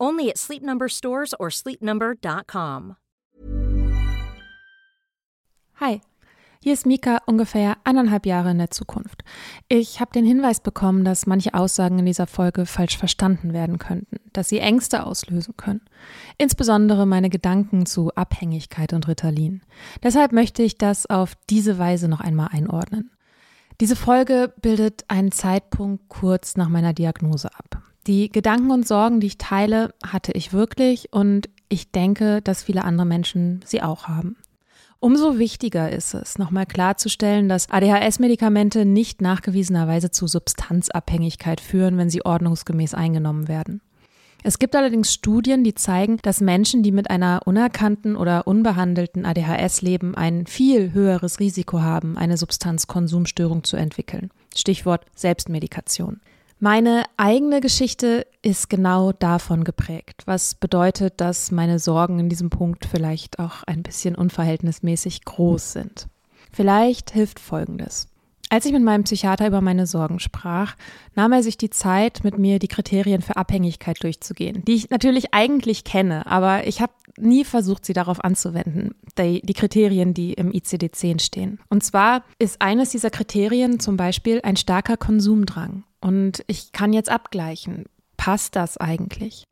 Only at Sleep Number stores or sleepnumber.com. Hi, hier ist Mika ungefähr eineinhalb Jahre in der Zukunft. Ich habe den Hinweis bekommen, dass manche Aussagen in dieser Folge falsch verstanden werden könnten, dass sie Ängste auslösen können. Insbesondere meine Gedanken zu Abhängigkeit und Ritalin. Deshalb möchte ich das auf diese Weise noch einmal einordnen. Diese Folge bildet einen Zeitpunkt kurz nach meiner Diagnose ab. Die Gedanken und Sorgen, die ich teile, hatte ich wirklich und ich denke, dass viele andere Menschen sie auch haben. Umso wichtiger ist es, nochmal klarzustellen, dass ADHS-Medikamente nicht nachgewiesenerweise zu Substanzabhängigkeit führen, wenn sie ordnungsgemäß eingenommen werden. Es gibt allerdings Studien, die zeigen, dass Menschen, die mit einer unerkannten oder unbehandelten ADHS leben, ein viel höheres Risiko haben, eine Substanzkonsumstörung zu entwickeln. Stichwort Selbstmedikation. Meine eigene Geschichte ist genau davon geprägt, was bedeutet, dass meine Sorgen in diesem Punkt vielleicht auch ein bisschen unverhältnismäßig groß sind. Vielleicht hilft Folgendes. Als ich mit meinem Psychiater über meine Sorgen sprach, nahm er sich die Zeit, mit mir die Kriterien für Abhängigkeit durchzugehen, die ich natürlich eigentlich kenne, aber ich habe nie versucht, sie darauf anzuwenden, die, die Kriterien, die im ICD-10 stehen. Und zwar ist eines dieser Kriterien zum Beispiel ein starker Konsumdrang. Und ich kann jetzt abgleichen, passt das eigentlich?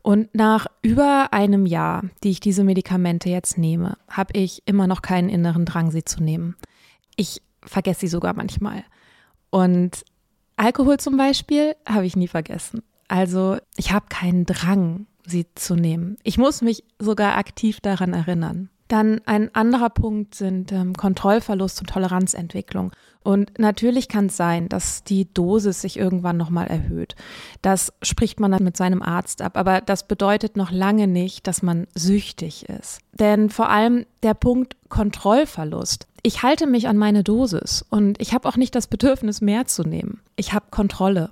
Und nach über einem Jahr, die ich diese Medikamente jetzt nehme, habe ich immer noch keinen inneren Drang, sie zu nehmen. Ich vergesse sie sogar manchmal. Und Alkohol zum Beispiel habe ich nie vergessen. Also ich habe keinen Drang, sie zu nehmen. Ich muss mich sogar aktiv daran erinnern. Dann ein anderer Punkt sind ähm, Kontrollverlust und Toleranzentwicklung. Und natürlich kann es sein, dass die Dosis sich irgendwann nochmal erhöht. Das spricht man dann mit seinem Arzt ab. Aber das bedeutet noch lange nicht, dass man süchtig ist. Denn vor allem der Punkt Kontrollverlust. Ich halte mich an meine Dosis und ich habe auch nicht das Bedürfnis, mehr zu nehmen. Ich habe Kontrolle.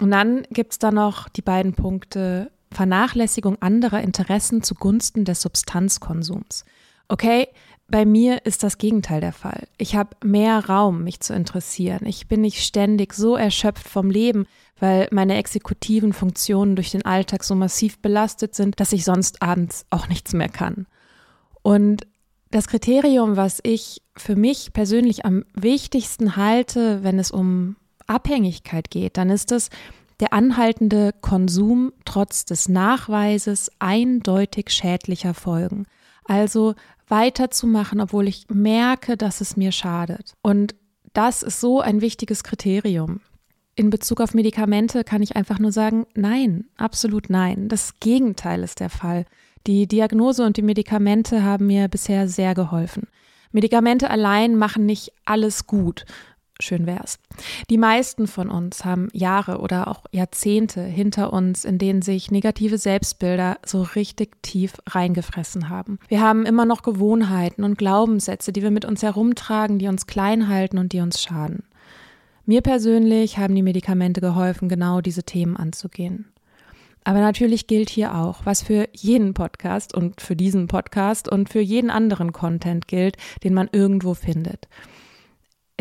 Und dann gibt es da noch die beiden Punkte Vernachlässigung anderer Interessen zugunsten des Substanzkonsums. Okay, bei mir ist das Gegenteil der Fall. Ich habe mehr Raum, mich zu interessieren. Ich bin nicht ständig so erschöpft vom Leben, weil meine exekutiven Funktionen durch den Alltag so massiv belastet sind, dass ich sonst abends auch nichts mehr kann. Und das Kriterium, was ich für mich persönlich am wichtigsten halte, wenn es um Abhängigkeit geht, dann ist es, der anhaltende Konsum trotz des Nachweises eindeutig schädlicher Folgen. Also weiterzumachen, obwohl ich merke, dass es mir schadet. Und das ist so ein wichtiges Kriterium. In Bezug auf Medikamente kann ich einfach nur sagen, nein, absolut nein. Das Gegenteil ist der Fall. Die Diagnose und die Medikamente haben mir bisher sehr geholfen. Medikamente allein machen nicht alles gut. Schön wär's. Die meisten von uns haben Jahre oder auch Jahrzehnte hinter uns, in denen sich negative Selbstbilder so richtig tief reingefressen haben. Wir haben immer noch Gewohnheiten und Glaubenssätze, die wir mit uns herumtragen, die uns klein halten und die uns schaden. Mir persönlich haben die Medikamente geholfen, genau diese Themen anzugehen. Aber natürlich gilt hier auch, was für jeden Podcast und für diesen Podcast und für jeden anderen Content gilt, den man irgendwo findet.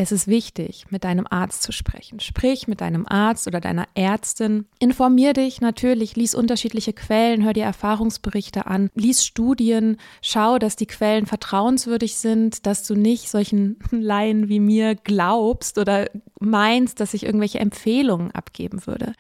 Es ist wichtig, mit deinem Arzt zu sprechen. Sprich mit deinem Arzt oder deiner Ärztin. Informier dich natürlich, lies unterschiedliche Quellen, hör dir Erfahrungsberichte an, lies Studien, schau, dass die Quellen vertrauenswürdig sind, dass du nicht solchen Laien wie mir glaubst oder meinst, dass ich irgendwelche Empfehlungen abgeben würde.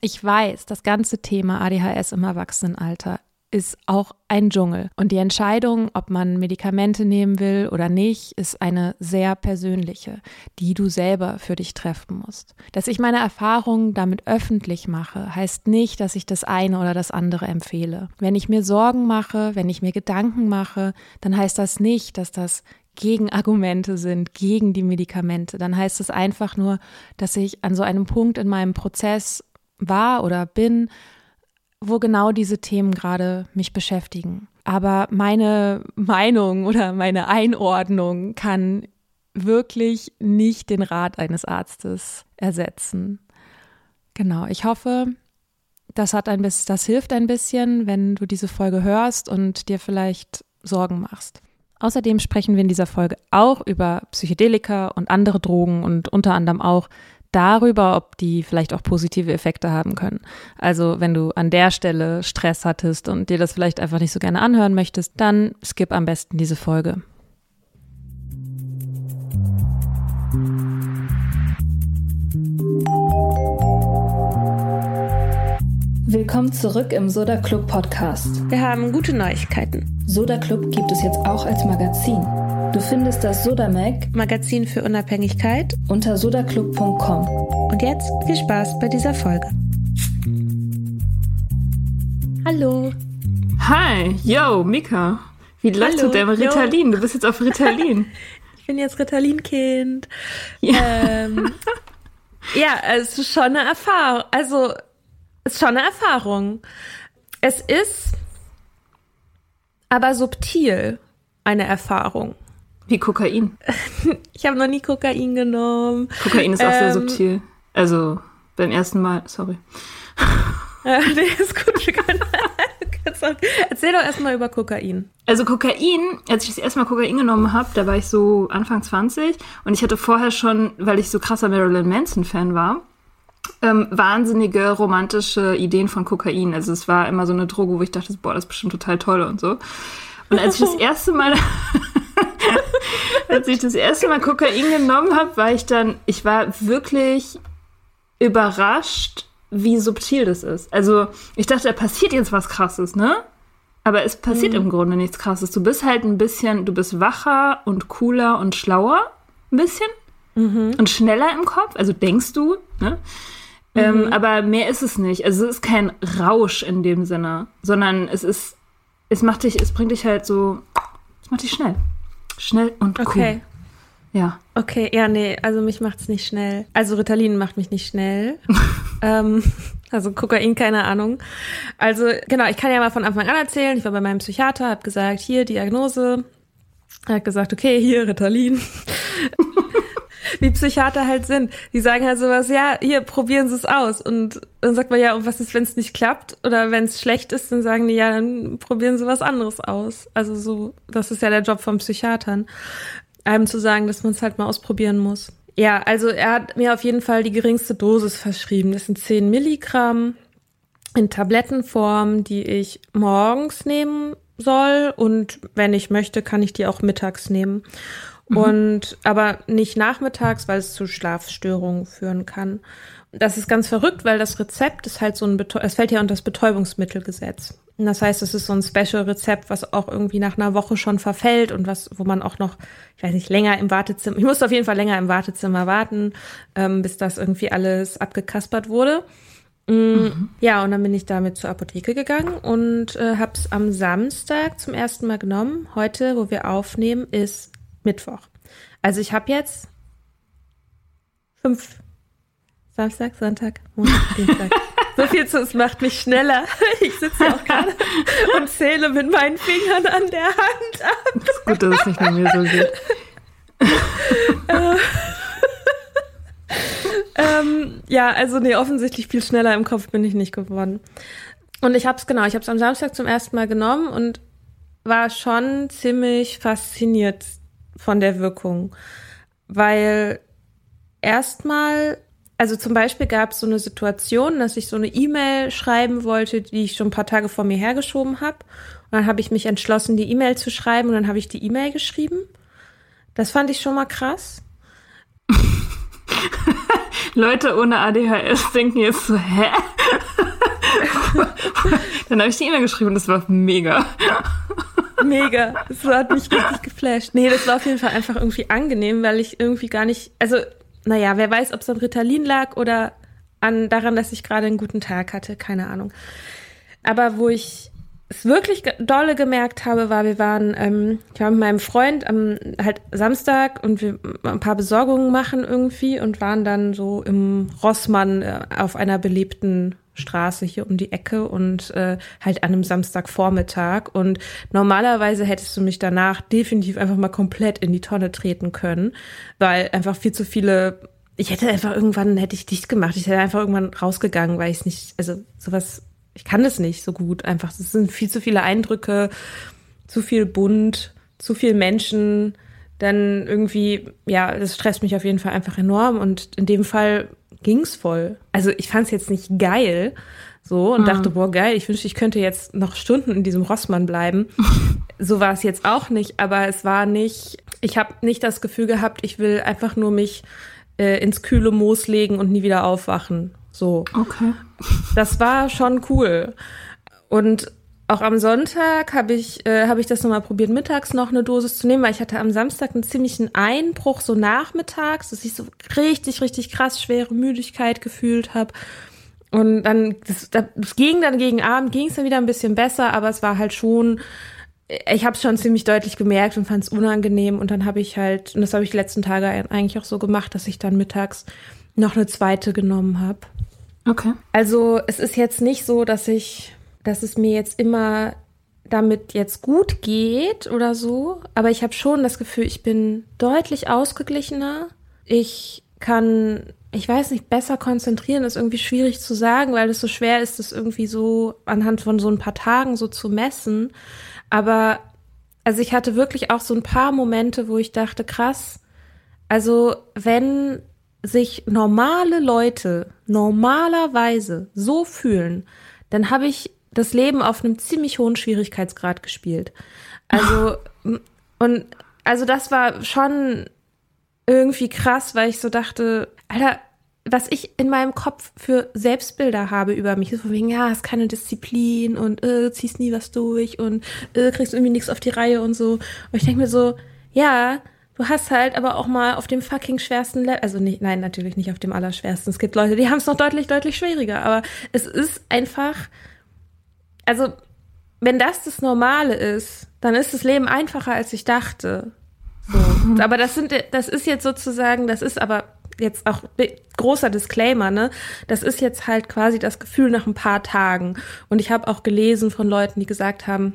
Ich weiß, das ganze Thema ADHS im Erwachsenenalter ist auch ein Dschungel. Und die Entscheidung, ob man Medikamente nehmen will oder nicht, ist eine sehr persönliche, die du selber für dich treffen musst. Dass ich meine Erfahrungen damit öffentlich mache, heißt nicht, dass ich das eine oder das andere empfehle. Wenn ich mir Sorgen mache, wenn ich mir Gedanken mache, dann heißt das nicht, dass das Gegenargumente sind gegen die Medikamente. Dann heißt es einfach nur, dass ich an so einem Punkt in meinem Prozess war oder bin, wo genau diese Themen gerade mich beschäftigen. Aber meine Meinung oder meine Einordnung kann wirklich nicht den Rat eines Arztes ersetzen. Genau, ich hoffe, das hat ein bisschen, das hilft ein bisschen, wenn du diese Folge hörst und dir vielleicht Sorgen machst. Außerdem sprechen wir in dieser Folge auch über Psychedelika und andere Drogen und unter anderem auch darüber, ob die vielleicht auch positive Effekte haben können. Also wenn du an der Stelle Stress hattest und dir das vielleicht einfach nicht so gerne anhören möchtest, dann skip am besten diese Folge. Willkommen zurück im Soda Club Podcast. Wir haben gute Neuigkeiten. Soda Club gibt es jetzt auch als Magazin. Du findest das Sodamag Magazin für Unabhängigkeit unter sodaclub.com. Und jetzt viel Spaß bei dieser Folge. Hallo. Hi, yo, Mika. Wie läuft du deinem Ritalin? Du bist jetzt auf Ritalin. ich bin jetzt Ritalin-Kind. Ja. Ähm, ja, es ist schon eine Erfahrung. Also, es ist schon eine Erfahrung. Es ist aber subtil eine Erfahrung. Wie Kokain. ich habe noch nie Kokain genommen. Kokain ist auch ähm, sehr subtil. Also beim ersten Mal, sorry. Ja, nee, ist gut. Wir können, Erzähl doch erstmal über Kokain. Also Kokain, als ich das erste Mal Kokain genommen habe, da war ich so Anfang 20 und ich hatte vorher schon, weil ich so krasser Marilyn Manson-Fan war, ähm, wahnsinnige romantische Ideen von Kokain. Also es war immer so eine Droge, wo ich dachte, boah, das ist bestimmt total toll und so. Und als ich das erste Mal Als ich das erste Mal Kokain genommen habe, war ich dann, ich war wirklich überrascht, wie subtil das ist. Also ich dachte, da passiert jetzt was Krasses, ne? Aber es passiert mhm. im Grunde nichts Krasses. Du bist halt ein bisschen, du bist wacher und cooler und schlauer, ein bisschen. Mhm. Und schneller im Kopf, also denkst du, ne? Ähm, mhm. Ähm, aber mehr ist es nicht. Also es ist kein Rausch in dem Sinne, sondern es ist, es macht dich, es bringt dich halt so, es macht dich schnell. Schnell und cool. Okay. Ja. Okay, ja, nee, also mich macht's nicht schnell. Also Ritalin macht mich nicht schnell. ähm, also Kokain, keine Ahnung. Also genau, ich kann ja mal von Anfang an erzählen. Ich war bei meinem Psychiater, habe gesagt, hier Diagnose. Er hat gesagt, okay, hier Ritalin. Wie Psychiater halt sind. Die sagen halt sowas, ja, hier, probieren Sie es aus. Und dann sagt man, ja, und was ist, wenn es nicht klappt? Oder wenn es schlecht ist, dann sagen die, ja, dann probieren Sie was anderes aus. Also so, das ist ja der Job von Psychiatern. Einem zu sagen, dass man es halt mal ausprobieren muss. Ja, also er hat mir auf jeden Fall die geringste Dosis verschrieben. Das sind 10 Milligramm in Tablettenform, die ich morgens nehmen soll. Und wenn ich möchte, kann ich die auch mittags nehmen. Mhm. Und aber nicht nachmittags, weil es zu Schlafstörungen führen kann. das ist ganz verrückt, weil das Rezept ist halt so ein, Betäu es fällt ja unter das Betäubungsmittelgesetz. Und das heißt, es ist so ein Special-Rezept, was auch irgendwie nach einer Woche schon verfällt und was, wo man auch noch, ich weiß nicht, länger im Wartezimmer, ich musste auf jeden Fall länger im Wartezimmer warten, ähm, bis das irgendwie alles abgekaspert wurde. Mm, mhm. Ja, und dann bin ich damit zur Apotheke gegangen und äh, habe es am Samstag zum ersten Mal genommen. Heute, wo wir aufnehmen, ist Mittwoch. Also ich habe jetzt fünf Samstag, Sonntag, Montag, Dienstag. so viel zu, es macht mich schneller. Ich sitze ja auch gerade und zähle mit meinen Fingern an der Hand ab. Es ist gut, dass es nicht nur mir so geht. ähm, ja, also nee, offensichtlich viel schneller im Kopf bin ich nicht geworden. Und ich habe es genau, ich habe es am Samstag zum ersten Mal genommen und war schon ziemlich fasziniert von der Wirkung, weil erstmal also zum Beispiel gab es so eine Situation, dass ich so eine E-Mail schreiben wollte, die ich schon ein paar Tage vor mir hergeschoben habe. Und dann habe ich mich entschlossen, die E-Mail zu schreiben und dann habe ich die E-Mail geschrieben. Das fand ich schon mal krass. Leute ohne ADHS denken jetzt so, hä? dann habe ich die E-Mail geschrieben und das war mega. Mega. Das hat mich richtig geflasht. Nee, das war auf jeden Fall einfach irgendwie angenehm, weil ich irgendwie gar nicht, also naja, wer weiß, ob es an Ritalin lag oder an daran, dass ich gerade einen guten Tag hatte, keine Ahnung. Aber wo ich es wirklich dolle gemerkt habe, war, wir waren, ähm, ich war mit meinem Freund am halt Samstag und wir ein paar Besorgungen machen irgendwie und waren dann so im Rossmann äh, auf einer belebten Straße hier um die Ecke und äh, halt an einem Samstagvormittag. Und normalerweise hättest du mich danach definitiv einfach mal komplett in die Tonne treten können, weil einfach viel zu viele. Ich hätte einfach irgendwann hätte ich dicht gemacht. Ich hätte einfach irgendwann rausgegangen, weil ich es nicht, also sowas, ich kann das nicht so gut. Einfach, es sind viel zu viele Eindrücke, zu viel bunt, zu viel Menschen. Dann irgendwie, ja, das stresst mich auf jeden Fall einfach enorm. Und in dem Fall ging's voll. Also ich fand es jetzt nicht geil, so und mhm. dachte, boah, geil, ich wünschte, ich könnte jetzt noch Stunden in diesem Rossmann bleiben. so war es jetzt auch nicht, aber es war nicht, ich habe nicht das Gefühl gehabt, ich will einfach nur mich äh, ins kühle Moos legen und nie wieder aufwachen. So. Okay. Das war schon cool. Und auch am Sonntag habe ich, äh, hab ich das nochmal probiert, mittags noch eine Dosis zu nehmen, weil ich hatte am Samstag einen ziemlichen Einbruch, so nachmittags, dass ich so richtig, richtig krass schwere Müdigkeit gefühlt habe. Und dann, das, das ging dann gegen Abend, ging es dann wieder ein bisschen besser, aber es war halt schon, ich habe es schon ziemlich deutlich gemerkt und fand es unangenehm. Und dann habe ich halt, und das habe ich die letzten Tage eigentlich auch so gemacht, dass ich dann mittags noch eine zweite genommen habe. Okay. Also es ist jetzt nicht so, dass ich dass es mir jetzt immer damit jetzt gut geht oder so, aber ich habe schon das Gefühl, ich bin deutlich ausgeglichener. Ich kann, ich weiß nicht, besser konzentrieren, ist irgendwie schwierig zu sagen, weil es so schwer ist, das irgendwie so anhand von so ein paar Tagen so zu messen. Aber also ich hatte wirklich auch so ein paar Momente, wo ich dachte, krass, also wenn sich normale Leute normalerweise so fühlen, dann habe ich das Leben auf einem ziemlich hohen Schwierigkeitsgrad gespielt. Also, und also das war schon irgendwie krass, weil ich so dachte, Alter, was ich in meinem Kopf für Selbstbilder habe über mich, so wegen, ja, hast keine Disziplin und äh, ziehst nie was durch und äh, kriegst irgendwie nichts auf die Reihe und so. Und ich denke mir so, ja, du hast halt aber auch mal auf dem fucking schwersten Level, also nicht, nein, natürlich nicht auf dem allerschwersten. Es gibt Leute, die haben es noch deutlich, deutlich schwieriger, aber es ist einfach, also wenn das das Normale ist, dann ist das Leben einfacher, als ich dachte. So. Aber das sind, das ist jetzt sozusagen, das ist aber jetzt auch großer Disclaimer, ne? Das ist jetzt halt quasi das Gefühl nach ein paar Tagen. Und ich habe auch gelesen von Leuten, die gesagt haben,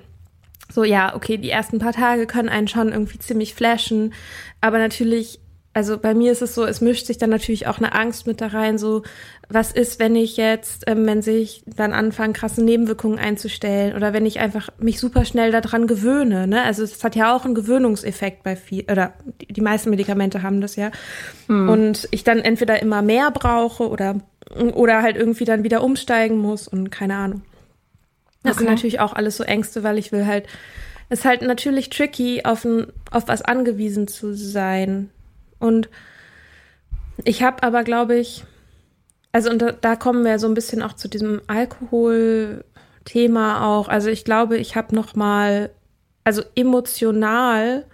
so ja, okay, die ersten paar Tage können einen schon irgendwie ziemlich flashen, aber natürlich also bei mir ist es so, es mischt sich dann natürlich auch eine Angst mit da rein, so was ist, wenn ich jetzt, ähm, wenn sich dann anfangen, krasse Nebenwirkungen einzustellen oder wenn ich einfach mich super schnell daran gewöhne, ne? Also es hat ja auch einen Gewöhnungseffekt bei viel, oder die, die meisten Medikamente haben das ja. Hm. Und ich dann entweder immer mehr brauche oder, oder halt irgendwie dann wieder umsteigen muss und keine Ahnung. Das okay. sind natürlich auch alles so Ängste, weil ich will halt, es ist halt natürlich tricky, auf, ein, auf was angewiesen zu sein und ich habe aber, glaube ich, also und da, da kommen wir so ein bisschen auch zu diesem Alkohol-Thema auch. Also ich glaube, ich habe noch mal, also emotional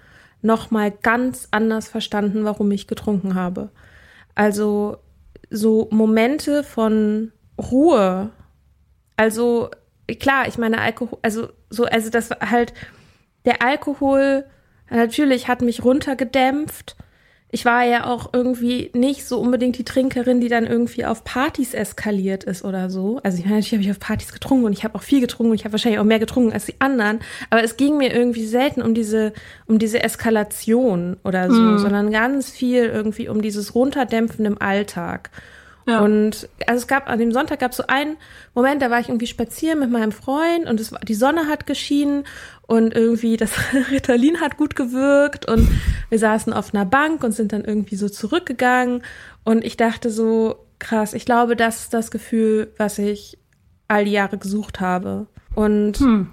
noch mal ganz anders verstanden, warum ich getrunken habe. Also so Momente von Ruhe. Also klar, ich meine Alkohol, also so, also das war halt der Alkohol natürlich hat mich runtergedämpft ich war ja auch irgendwie nicht so unbedingt die Trinkerin, die dann irgendwie auf Partys eskaliert ist oder so. Also ich meine, natürlich habe ich auf Partys getrunken und ich habe auch viel getrunken und ich habe wahrscheinlich auch mehr getrunken als die anderen. Aber es ging mir irgendwie selten um diese, um diese Eskalation oder so, mhm. sondern ganz viel irgendwie um dieses Runterdämpfen im Alltag. Ja. Und also es gab an dem Sonntag gab es so einen Moment, da war ich irgendwie spazieren mit meinem Freund und es war, die Sonne hat geschienen und irgendwie das Ritalin hat gut gewirkt und wir saßen auf einer Bank und sind dann irgendwie so zurückgegangen und ich dachte so krass, ich glaube, das ist das Gefühl, was ich all die Jahre gesucht habe und hm.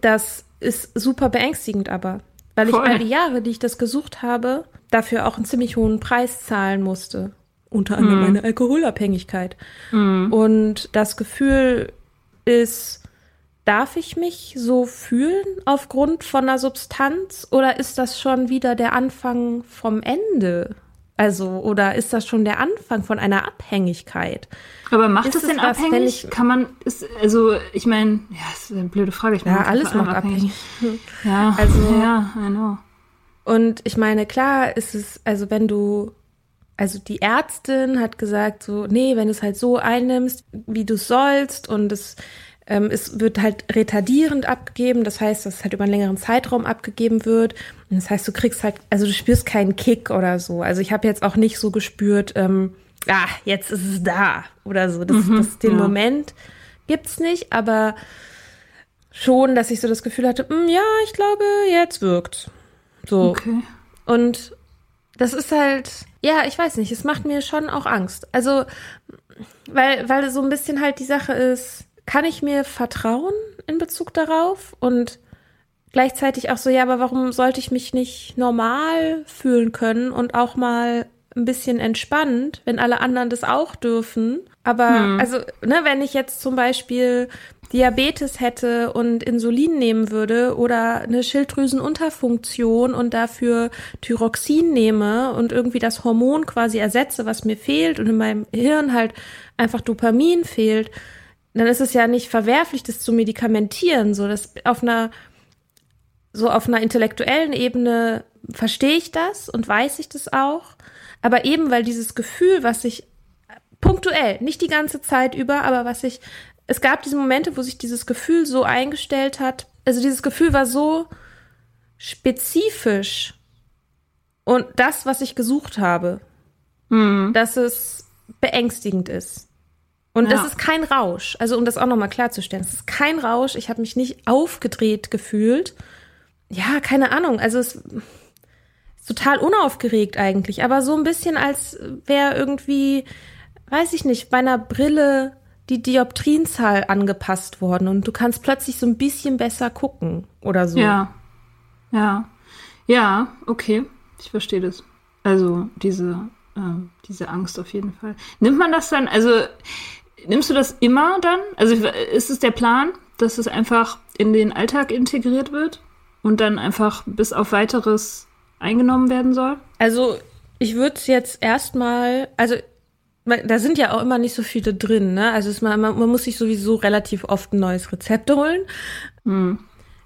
das ist super beängstigend aber, weil Voll. ich all die Jahre, die ich das gesucht habe, dafür auch einen ziemlich hohen Preis zahlen musste unter anderem mhm. meine Alkoholabhängigkeit. Mhm. Und das Gefühl ist, darf ich mich so fühlen aufgrund von einer Substanz oder ist das schon wieder der Anfang vom Ende? Also, oder ist das schon der Anfang von einer Abhängigkeit? Aber macht ist es denn was, abhängig? Ich, Kann man, ist, also, ich meine, ja, ist eine blöde Frage. Ich mein, ja, alles macht abhängig. abhängig. Ja, also, ja, I know. Und ich meine, klar ist es, also wenn du also die Ärztin hat gesagt so, nee, wenn du es halt so einnimmst, wie du sollst und es, ähm, es wird halt retardierend abgegeben, das heißt, dass es halt über einen längeren Zeitraum abgegeben wird. Und das heißt, du kriegst halt, also du spürst keinen Kick oder so. Also ich habe jetzt auch nicht so gespürt, ähm, ah, jetzt ist es da oder so. Das, mhm, das den ja. Moment gibt's nicht, aber schon, dass ich so das Gefühl hatte, mh, hm, ja, ich glaube, jetzt wirkt's. So. Okay. Und das ist halt, ja, ich weiß nicht, es macht mir schon auch Angst. Also, weil, weil so ein bisschen halt die Sache ist, kann ich mir vertrauen in Bezug darauf? Und gleichzeitig auch so, ja, aber warum sollte ich mich nicht normal fühlen können und auch mal ein bisschen entspannt, wenn alle anderen das auch dürfen? Aber, hm. also, ne, wenn ich jetzt zum Beispiel Diabetes hätte und Insulin nehmen würde oder eine Schilddrüsenunterfunktion und dafür Thyroxin nehme und irgendwie das Hormon quasi ersetze, was mir fehlt und in meinem Hirn halt einfach Dopamin fehlt, dann ist es ja nicht verwerflich, das zu medikamentieren, so dass auf einer so auf einer intellektuellen Ebene verstehe ich das und weiß ich das auch, aber eben weil dieses Gefühl, was ich punktuell, nicht die ganze Zeit über, aber was ich es gab diese Momente, wo sich dieses Gefühl so eingestellt hat. Also dieses Gefühl war so spezifisch und das, was ich gesucht habe, mhm. dass es beängstigend ist. Und ja. das ist kein Rausch. Also um das auch nochmal klarzustellen, es ist kein Rausch. Ich habe mich nicht aufgedreht gefühlt. Ja, keine Ahnung. Also es ist total unaufgeregt eigentlich, aber so ein bisschen als wäre irgendwie, weiß ich nicht, bei einer Brille die Dioptrienzahl angepasst worden und du kannst plötzlich so ein bisschen besser gucken oder so. Ja. Ja. Ja, okay. Ich verstehe das. Also diese, äh, diese Angst auf jeden Fall. Nimmt man das dann, also nimmst du das immer dann? Also ist es der Plan, dass es einfach in den Alltag integriert wird und dann einfach bis auf weiteres eingenommen werden soll? Also ich würde es jetzt erstmal, also da sind ja auch immer nicht so viele drin, ne? Also es, man, man muss sich sowieso relativ oft ein neues Rezept holen. Hm.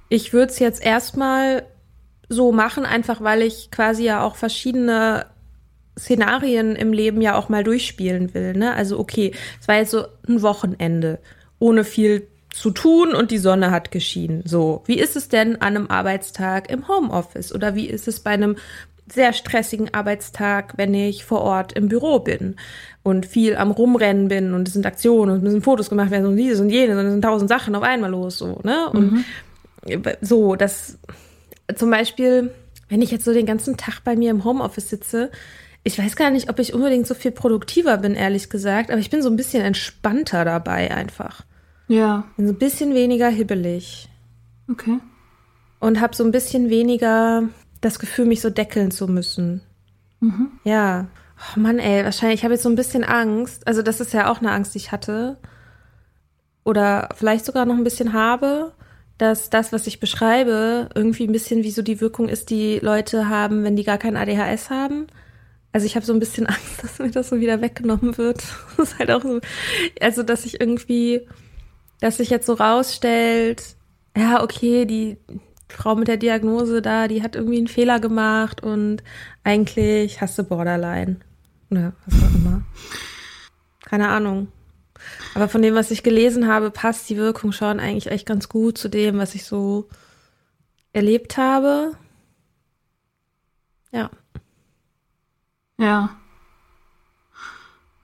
Ich würde es jetzt erstmal so machen, einfach weil ich quasi ja auch verschiedene Szenarien im Leben ja auch mal durchspielen will. Ne? Also okay, es war jetzt so ein Wochenende ohne viel zu tun und die Sonne hat geschienen. So, wie ist es denn an einem Arbeitstag im Homeoffice oder wie ist es bei einem sehr stressigen Arbeitstag, wenn ich vor Ort im Büro bin und viel am Rumrennen bin und es sind Aktionen und es müssen Fotos gemacht werden und dieses und jenes und es sind tausend Sachen auf einmal los, so, ne? Und mhm. so, das zum Beispiel, wenn ich jetzt so den ganzen Tag bei mir im Homeoffice sitze, ich weiß gar nicht, ob ich unbedingt so viel produktiver bin, ehrlich gesagt, aber ich bin so ein bisschen entspannter dabei einfach. Ja. Bin so ein bisschen weniger hibbelig. Okay. Und habe so ein bisschen weniger das Gefühl, mich so deckeln zu müssen. Mhm. Ja. Oh Mann, ey, wahrscheinlich, ich habe jetzt so ein bisschen Angst. Also, das ist ja auch eine Angst, die ich hatte. Oder vielleicht sogar noch ein bisschen habe, dass das, was ich beschreibe, irgendwie ein bisschen wie so die Wirkung ist, die Leute haben, wenn die gar kein ADHS haben. Also ich habe so ein bisschen Angst, dass mir das so wieder weggenommen wird. Das ist halt auch so, also dass ich irgendwie, dass sich jetzt so rausstellt, ja, okay, die Frau mit der Diagnose da, die hat irgendwie einen Fehler gemacht und eigentlich hast du Borderline. Oder was auch immer. Keine Ahnung. Aber von dem, was ich gelesen habe, passt die Wirkung schon eigentlich echt ganz gut zu dem, was ich so erlebt habe. Ja. Ja.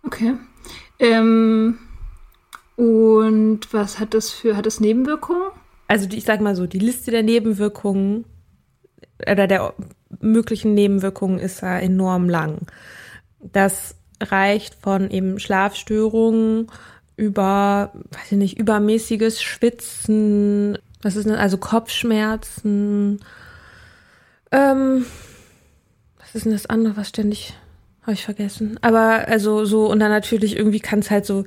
Okay. Ähm, und was hat das für, hat das Nebenwirkungen? Also ich sag mal so, die Liste der Nebenwirkungen oder der möglichen Nebenwirkungen ist ja enorm lang. Das reicht von eben Schlafstörungen über, weiß ich nicht, übermäßiges Schwitzen, was ist denn, also Kopfschmerzen, ähm, was ist denn das andere, was ständig, habe ich vergessen. Aber also so, und dann natürlich irgendwie kann es halt so,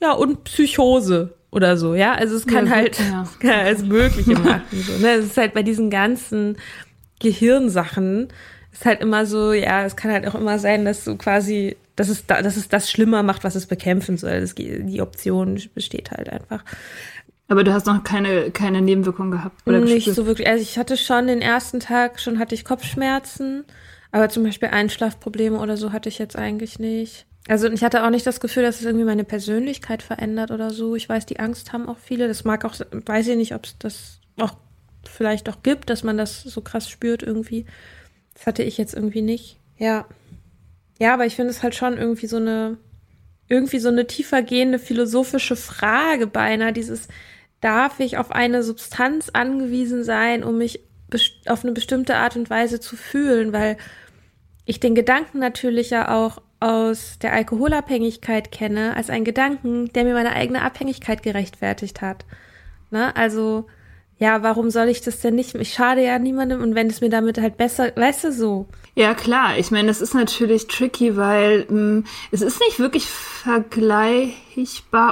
ja, und Psychose oder so, ja. Also es kann ja, halt ja. kann alles Mögliche machen. So, ne? Es ist halt bei diesen ganzen Gehirnsachen ist halt immer so, ja, es kann halt auch immer sein, dass du quasi dass es, da, dass es das schlimmer macht, was es bekämpfen soll. Das, die Option besteht halt einfach. Aber du hast noch keine, keine Nebenwirkungen gehabt, oder? Nicht gespürt? so wirklich. Also ich hatte schon den ersten Tag, schon hatte ich Kopfschmerzen, aber zum Beispiel Einschlafprobleme oder so hatte ich jetzt eigentlich nicht. Also ich hatte auch nicht das Gefühl, dass es irgendwie meine Persönlichkeit verändert oder so. Ich weiß, die Angst haben auch viele. Das mag auch, weiß ich nicht, ob es das auch vielleicht auch gibt, dass man das so krass spürt irgendwie. Das hatte ich jetzt irgendwie nicht. Ja. Ja, aber ich finde es halt schon irgendwie so eine, irgendwie so eine tiefergehende philosophische Frage beinahe, dieses, darf ich auf eine Substanz angewiesen sein, um mich auf eine bestimmte Art und Weise zu fühlen, weil ich den Gedanken natürlich ja auch aus der Alkoholabhängigkeit kenne, als einen Gedanken, der mir meine eigene Abhängigkeit gerechtfertigt hat. Ne? Also, ja, warum soll ich das denn nicht? Ich schade ja niemandem und wenn es mir damit halt besser, weißt du so. Ja, klar. Ich meine, es ist natürlich tricky, weil mh, hm, es ist nicht wirklich vergleichbar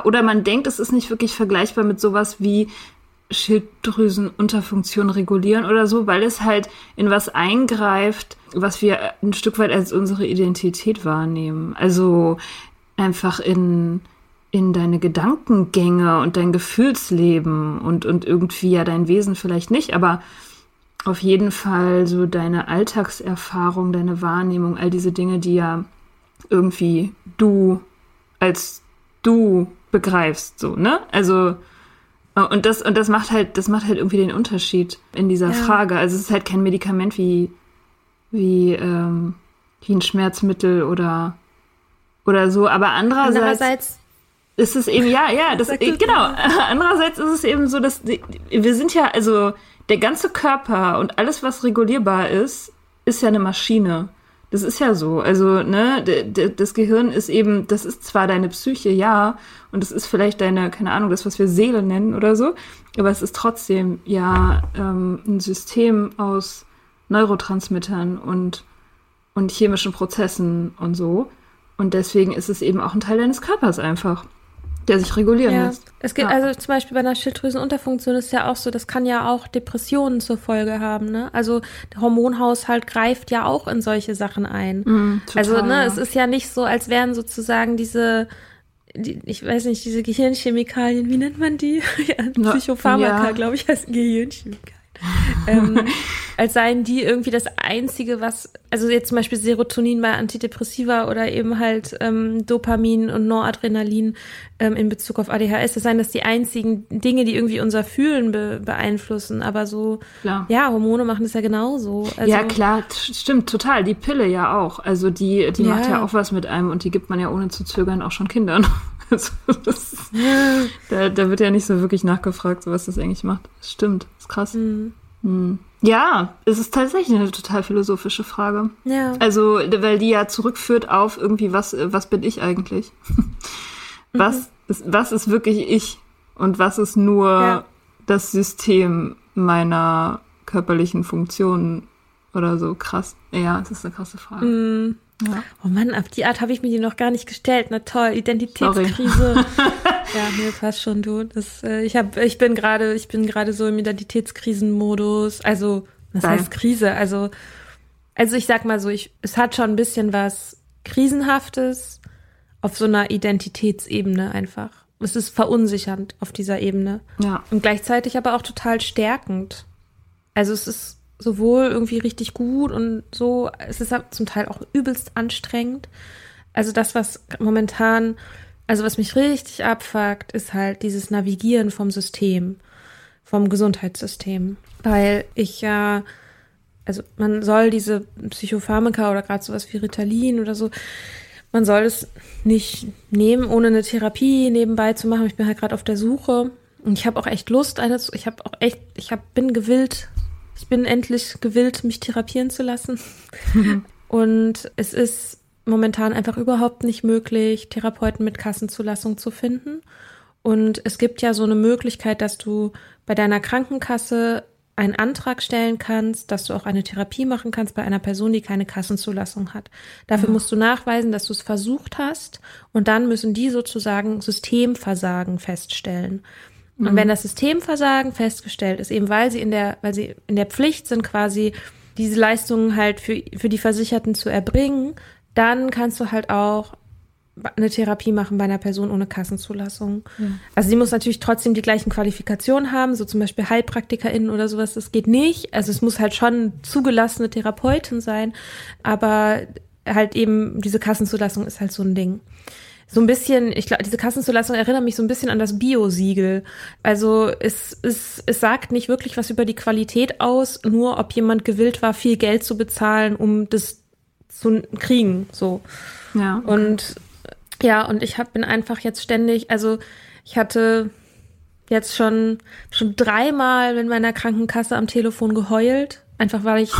oder man denkt, es ist nicht wirklich vergleichbar mit sowas wie Schilddrüsenunterfunktion regulieren oder so, weil es halt in was eingreift, was wir ein Stück weit als unsere Identität wahrnehmen. Also einfach in in deine Gedankengänge und dein Gefühlsleben und, und irgendwie ja dein Wesen vielleicht nicht, aber auf jeden Fall so deine Alltagserfahrung, deine Wahrnehmung, all diese Dinge, die ja irgendwie du als du begreifst, so, ne? Also, und das, und das macht halt, das macht halt irgendwie den Unterschied in dieser ja. Frage. Also es ist halt kein Medikament wie, wie, ähm, wie ein Schmerzmittel oder, oder so, aber andererseits, andererseits ist es eben, ja, ja, das, genau. Andererseits ist es eben so, dass wir sind ja, also der ganze Körper und alles, was regulierbar ist, ist ja eine Maschine. Das ist ja so. Also, ne, das Gehirn ist eben, das ist zwar deine Psyche, ja, und das ist vielleicht deine, keine Ahnung, das, was wir Seele nennen oder so, aber es ist trotzdem ja ähm, ein System aus Neurotransmittern und, und chemischen Prozessen und so. Und deswegen ist es eben auch ein Teil deines Körpers einfach der sich regulieren ja. lässt. Es geht ja. also zum Beispiel bei einer Schilddrüsenunterfunktion ist ja auch so, das kann ja auch Depressionen zur Folge haben. Ne? Also der Hormonhaushalt greift ja auch in solche Sachen ein. Mm, total, also ne, ja. es ist ja nicht so, als wären sozusagen diese die, ich weiß nicht, diese Gehirnchemikalien, wie nennt man die? ja, Psychopharmaka, ja. glaube ich, heißt Gehirnchemikalien. ähm, als seien die irgendwie das Einzige, was, also jetzt zum Beispiel Serotonin bei Antidepressiva oder eben halt ähm, Dopamin und Noradrenalin ähm, in Bezug auf ADHS, das seien das die einzigen Dinge, die irgendwie unser Fühlen be beeinflussen. Aber so, klar. ja, Hormone machen das ja genauso. Also, ja, klar, stimmt, total. Die Pille ja auch. Also die, die ja. macht ja auch was mit einem und die gibt man ja ohne zu zögern auch schon Kindern. Also das, da, da wird ja nicht so wirklich nachgefragt, was das eigentlich macht. Stimmt, ist krass. Mhm. Hm. Ja, es ist tatsächlich eine total philosophische Frage. Ja. Also, weil die ja zurückführt auf irgendwie, was, was bin ich eigentlich? was, mhm. ist, was ist wirklich ich? Und was ist nur ja. das System meiner körperlichen Funktionen oder so? Krass. Ja, das ist eine krasse Frage. Mhm. Ja. Oh Mann, auf die Art habe ich mir die noch gar nicht gestellt. Na toll, Identitätskrise. ja, mir passt schon, du. Das, äh, ich hab, ich bin gerade, ich bin gerade so im Identitätskrisenmodus. Also, was Nein. heißt Krise? Also, also ich sag mal so, ich, es hat schon ein bisschen was Krisenhaftes auf so einer Identitätsebene einfach. Es ist verunsichernd auf dieser Ebene. Ja. Und gleichzeitig aber auch total stärkend. Also es ist sowohl irgendwie richtig gut und so. Es ist zum Teil auch übelst anstrengend. Also das, was momentan, also was mich richtig abfuckt, ist halt dieses Navigieren vom System, vom Gesundheitssystem. Weil ich ja, also man soll diese Psychopharmaka oder gerade sowas wie Ritalin oder so, man soll es nicht nehmen, ohne eine Therapie nebenbei zu machen. Ich bin halt gerade auf der Suche und ich habe auch echt Lust, eine, ich habe auch echt, ich hab, bin gewillt, ich bin endlich gewillt, mich therapieren zu lassen. Und es ist momentan einfach überhaupt nicht möglich, Therapeuten mit Kassenzulassung zu finden. Und es gibt ja so eine Möglichkeit, dass du bei deiner Krankenkasse einen Antrag stellen kannst, dass du auch eine Therapie machen kannst bei einer Person, die keine Kassenzulassung hat. Dafür ja. musst du nachweisen, dass du es versucht hast und dann müssen die sozusagen Systemversagen feststellen. Und wenn mhm. das Systemversagen festgestellt ist, eben weil sie in der, weil sie in der Pflicht sind, quasi diese Leistungen halt für, für die Versicherten zu erbringen, dann kannst du halt auch eine Therapie machen bei einer Person ohne Kassenzulassung. Ja. Also sie muss natürlich trotzdem die gleichen Qualifikationen haben, so zum Beispiel HeilpraktikerInnen oder sowas, das geht nicht. Also es muss halt schon zugelassene Therapeutin sein, aber halt eben diese Kassenzulassung ist halt so ein Ding so ein bisschen, ich glaube, diese Kassenzulassung erinnert mich so ein bisschen an das Bio-Siegel. Also es, es, es sagt nicht wirklich was über die Qualität aus, nur ob jemand gewillt war, viel Geld zu bezahlen, um das zu kriegen. So. Ja. Okay. Und ja, und ich hab, bin einfach jetzt ständig, also ich hatte jetzt schon, schon dreimal mit meiner Krankenkasse am Telefon geheult. Einfach weil ich,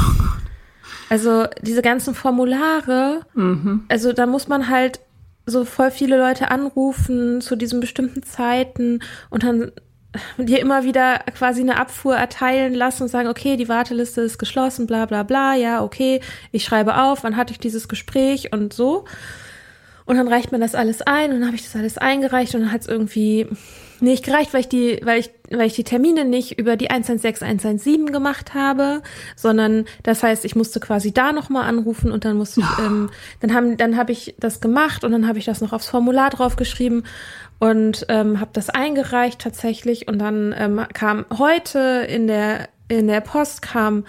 also diese ganzen Formulare, mhm. also da muss man halt so voll viele Leute anrufen zu diesen bestimmten Zeiten und dann dir immer wieder quasi eine Abfuhr erteilen lassen und sagen, okay, die Warteliste ist geschlossen, bla bla bla, ja, okay, ich schreibe auf, wann hatte ich dieses Gespräch und so. Und dann reicht man das alles ein und dann habe ich das alles eingereicht und dann hat es irgendwie nicht gereicht, weil ich die, weil ich, weil ich die Termine nicht über die 116 117 gemacht habe, sondern das heißt, ich musste quasi da nochmal anrufen und dann musste ich, ähm, dann haben, dann habe ich das gemacht und dann habe ich das noch aufs Formular draufgeschrieben und ähm, habe das eingereicht tatsächlich und dann ähm, kam heute in der in der Post kam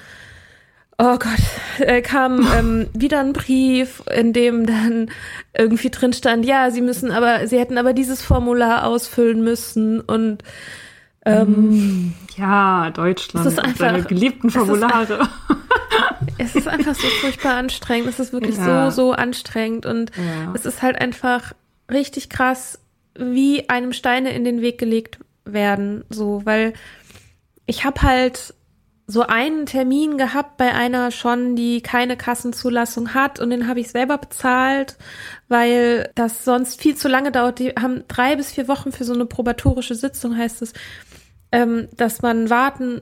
oh Gott, äh, kam ähm, wieder ein Brief, in dem dann irgendwie drin stand, ja, sie müssen aber, sie hätten aber dieses Formular ausfüllen müssen und ähm, mm, ja, Deutschland, es ist einfach, deine geliebten Formulare. Es ist, es ist, einfach so furchtbar anstrengend. Es ist wirklich ja. so, so anstrengend. Und ja. es ist halt einfach richtig krass, wie einem Steine in den Weg gelegt werden. So, weil ich habe halt so einen Termin gehabt bei einer schon, die keine Kassenzulassung hat und den habe ich selber bezahlt, weil das sonst viel zu lange dauert. Die haben drei bis vier Wochen für so eine probatorische Sitzung, heißt es, ähm, dass man warten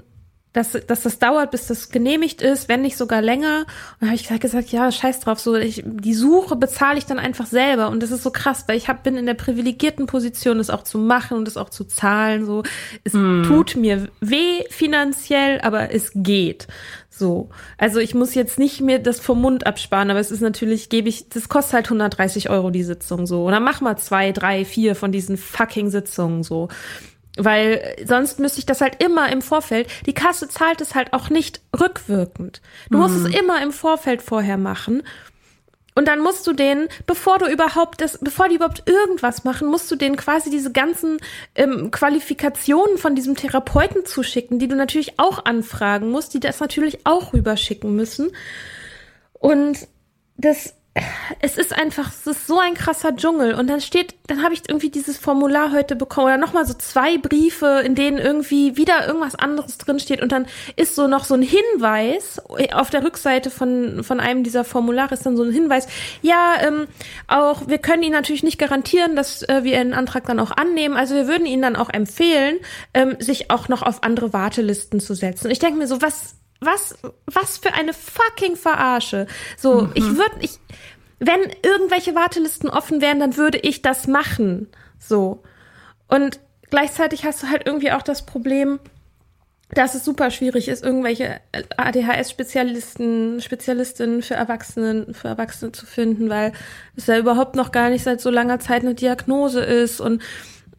dass, dass das dauert, bis das genehmigt ist, wenn nicht sogar länger. Und dann habe ich gesagt, ja, scheiß drauf, so ich, die Suche bezahle ich dann einfach selber. Und das ist so krass, weil ich hab, bin in der privilegierten Position, das auch zu machen und das auch zu zahlen. So, es mm. tut mir weh finanziell, aber es geht. So, also ich muss jetzt nicht mir das vom Mund absparen, aber es ist natürlich, gebe ich, das kostet halt 130 Euro die Sitzung so. Oder mach mal zwei, drei, vier von diesen fucking Sitzungen so. Weil sonst müsste ich das halt immer im Vorfeld. Die Kasse zahlt es halt auch nicht rückwirkend. Du musst es mhm. immer im Vorfeld vorher machen. Und dann musst du denen, bevor du überhaupt das, bevor die überhaupt irgendwas machen, musst du denen quasi diese ganzen ähm, Qualifikationen von diesem Therapeuten zuschicken, die du natürlich auch anfragen musst, die das natürlich auch rüberschicken müssen. Und das es ist einfach, es ist so ein krasser Dschungel. Und dann steht, dann habe ich irgendwie dieses Formular heute bekommen oder nochmal so zwei Briefe, in denen irgendwie wieder irgendwas anderes drinsteht. Und dann ist so noch so ein Hinweis auf der Rückseite von, von einem dieser Formulare ist dann so ein Hinweis. Ja, ähm, auch, wir können Ihnen natürlich nicht garantieren, dass äh, wir Ihren Antrag dann auch annehmen. Also wir würden Ihnen dann auch empfehlen, ähm, sich auch noch auf andere Wartelisten zu setzen. Und ich denke mir so, was, was, was für eine fucking Verarsche. So, mhm. ich würde, ich, wenn irgendwelche Wartelisten offen wären, dann würde ich das machen. So. Und gleichzeitig hast du halt irgendwie auch das Problem, dass es super schwierig ist, irgendwelche ADHS-Spezialisten, Spezialistinnen für Erwachsenen, für Erwachsene zu finden, weil es ja überhaupt noch gar nicht seit so langer Zeit eine Diagnose ist und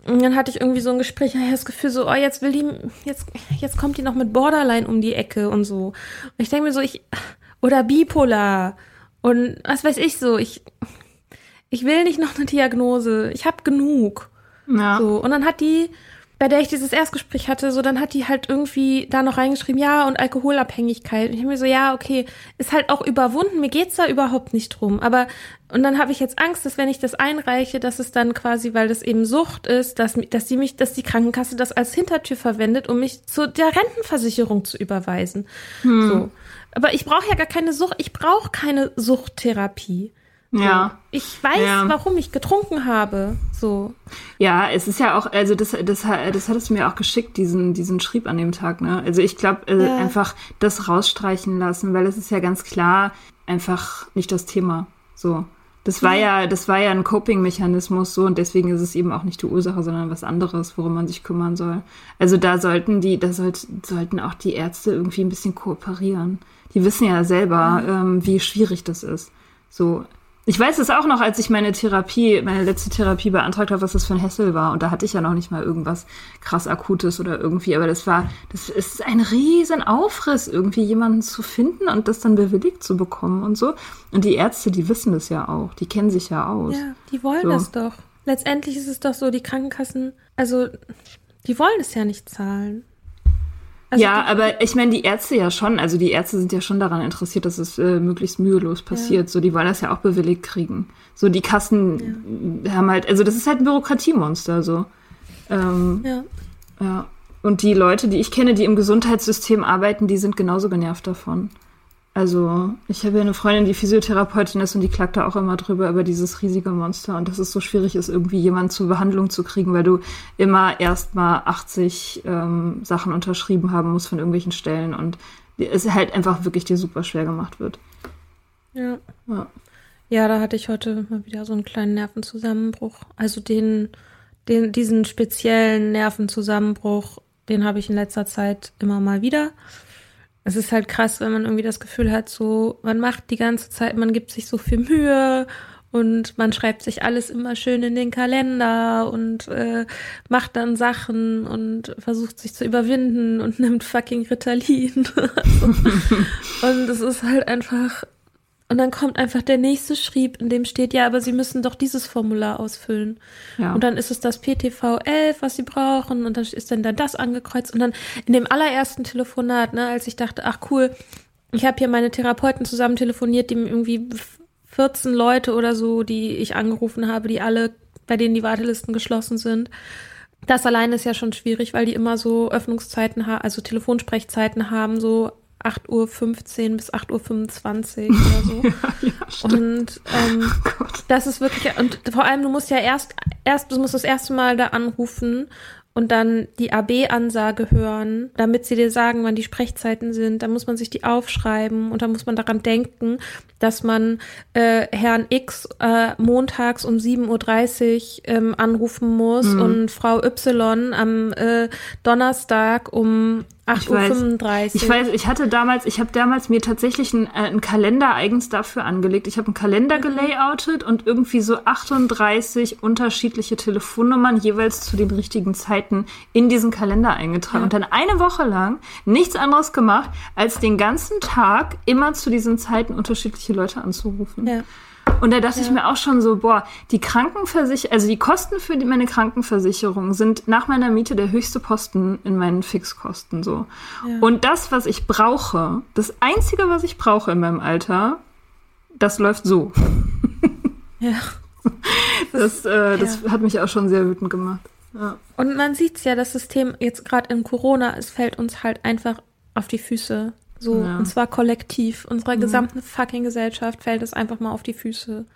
und dann hatte ich irgendwie so ein Gespräch, ich das Gefühl so, oh, jetzt will die, jetzt, jetzt kommt die noch mit Borderline um die Ecke und so. Und ich denke mir so, ich, oder bipolar und was weiß ich so, ich, ich will nicht noch eine Diagnose, ich habe genug. Ja. So, und dann hat die bei der ich dieses Erstgespräch hatte, so dann hat die halt irgendwie da noch reingeschrieben, ja, und Alkoholabhängigkeit. Und ich habe mir so, ja, okay, ist halt auch überwunden, mir geht's da überhaupt nicht drum. Aber, und dann habe ich jetzt Angst, dass wenn ich das einreiche, dass es dann quasi, weil das eben Sucht ist, dass, dass die mich, dass die Krankenkasse das als Hintertür verwendet, um mich zu der Rentenversicherung zu überweisen. Hm. So. Aber ich brauche ja gar keine Sucht, ich brauche keine Suchttherapie. Ja. Ich weiß, ja. warum ich getrunken habe. So. Ja, es ist ja auch, also das, das, das hattest du mir auch geschickt, diesen, diesen Schrieb an dem Tag, ne? Also ich glaube, äh, ja. einfach das rausstreichen lassen, weil es ist ja ganz klar einfach nicht das Thema. So. Das war ja, das war ja ein Coping-Mechanismus so und deswegen ist es eben auch nicht die Ursache, sondern was anderes, worum man sich kümmern soll. Also da sollten die, da sollt, sollten auch die Ärzte irgendwie ein bisschen kooperieren. Die wissen ja selber, ähm, wie schwierig das ist. So, ich weiß es auch noch, als ich meine Therapie, meine letzte Therapie beantragt habe, was das für ein Hessel war. Und da hatte ich ja noch nicht mal irgendwas krass Akutes oder irgendwie. Aber das war, das ist ein riesen Aufriss, irgendwie jemanden zu finden und das dann bewilligt zu bekommen und so. Und die Ärzte, die wissen das ja auch. Die kennen sich ja aus. Ja, die wollen so. das doch. Letztendlich ist es doch so, die Krankenkassen, also, die wollen es ja nicht zahlen. Also ja, aber ich meine, die Ärzte ja schon, also die Ärzte sind ja schon daran interessiert, dass es äh, möglichst mühelos passiert. Ja. So, die wollen das ja auch bewilligt kriegen. So, die Kassen ja. haben halt, also das ist halt ein Bürokratiemonster, so. Ähm, ja. Ja. Und die Leute, die ich kenne, die im Gesundheitssystem arbeiten, die sind genauso genervt davon. Also, ich habe ja eine Freundin, die Physiotherapeutin ist und die klagt da auch immer drüber, über dieses riesige Monster und dass es so schwierig ist, irgendwie jemanden zur Behandlung zu kriegen, weil du immer erst mal 80 ähm, Sachen unterschrieben haben musst von irgendwelchen Stellen und es halt einfach wirklich dir super schwer gemacht wird. Ja. ja. Ja, da hatte ich heute mal wieder so einen kleinen Nervenzusammenbruch. Also den, den, diesen speziellen Nervenzusammenbruch, den habe ich in letzter Zeit immer mal wieder es ist halt krass, wenn man irgendwie das Gefühl hat, so, man macht die ganze Zeit, man gibt sich so viel Mühe und man schreibt sich alles immer schön in den Kalender und äh, macht dann Sachen und versucht sich zu überwinden und nimmt fucking Ritalin. und es ist halt einfach und dann kommt einfach der nächste Schrieb, in dem steht, ja, aber Sie müssen doch dieses Formular ausfüllen. Ja. Und dann ist es das PTV 11, was Sie brauchen. Und dann ist dann, dann das angekreuzt. Und dann in dem allerersten Telefonat, ne, als ich dachte, ach cool, ich habe hier meine Therapeuten zusammen telefoniert, die irgendwie 14 Leute oder so, die ich angerufen habe, die alle, bei denen die Wartelisten geschlossen sind. Das allein ist ja schon schwierig, weil die immer so Öffnungszeiten haben, also Telefonsprechzeiten haben, so 8.15 Uhr bis 8.25 Uhr oder so. ja, ja, und ähm, oh das ist wirklich, und vor allem, du musst ja erst, erst, du musst das erste Mal da anrufen und dann die AB-Ansage hören, damit sie dir sagen, wann die Sprechzeiten sind. Dann muss man sich die aufschreiben und dann muss man daran denken, dass man äh, Herrn X äh, montags um 7.30 Uhr ähm, anrufen muss mhm. und Frau Y am äh, Donnerstag um 8.35 Uhr. Ich weiß, ich hatte damals, ich habe damals mir tatsächlich einen, äh, einen Kalender eigens dafür angelegt. Ich habe einen Kalender mhm. gelayoutet und irgendwie so 38 unterschiedliche Telefonnummern jeweils zu den richtigen Zeiten in diesen Kalender eingetragen. Ja. Und dann eine Woche lang nichts anderes gemacht, als den ganzen Tag immer zu diesen Zeiten unterschiedliche Leute anzurufen. Ja. Und da dachte ja. ich mir auch schon so, boah, die Krankenversicherung, also die Kosten für die, meine Krankenversicherung sind nach meiner Miete der höchste Posten in meinen Fixkosten so. Ja. Und das, was ich brauche, das einzige, was ich brauche in meinem Alter, das läuft so. Ja. Das, äh, das ja. hat mich auch schon sehr wütend gemacht. Und man sieht ja, das System jetzt gerade in Corona, es fällt uns halt einfach auf die Füße. So, ja. und zwar kollektiv. Unserer mhm. gesamten fucking Gesellschaft fällt es einfach mal auf die Füße.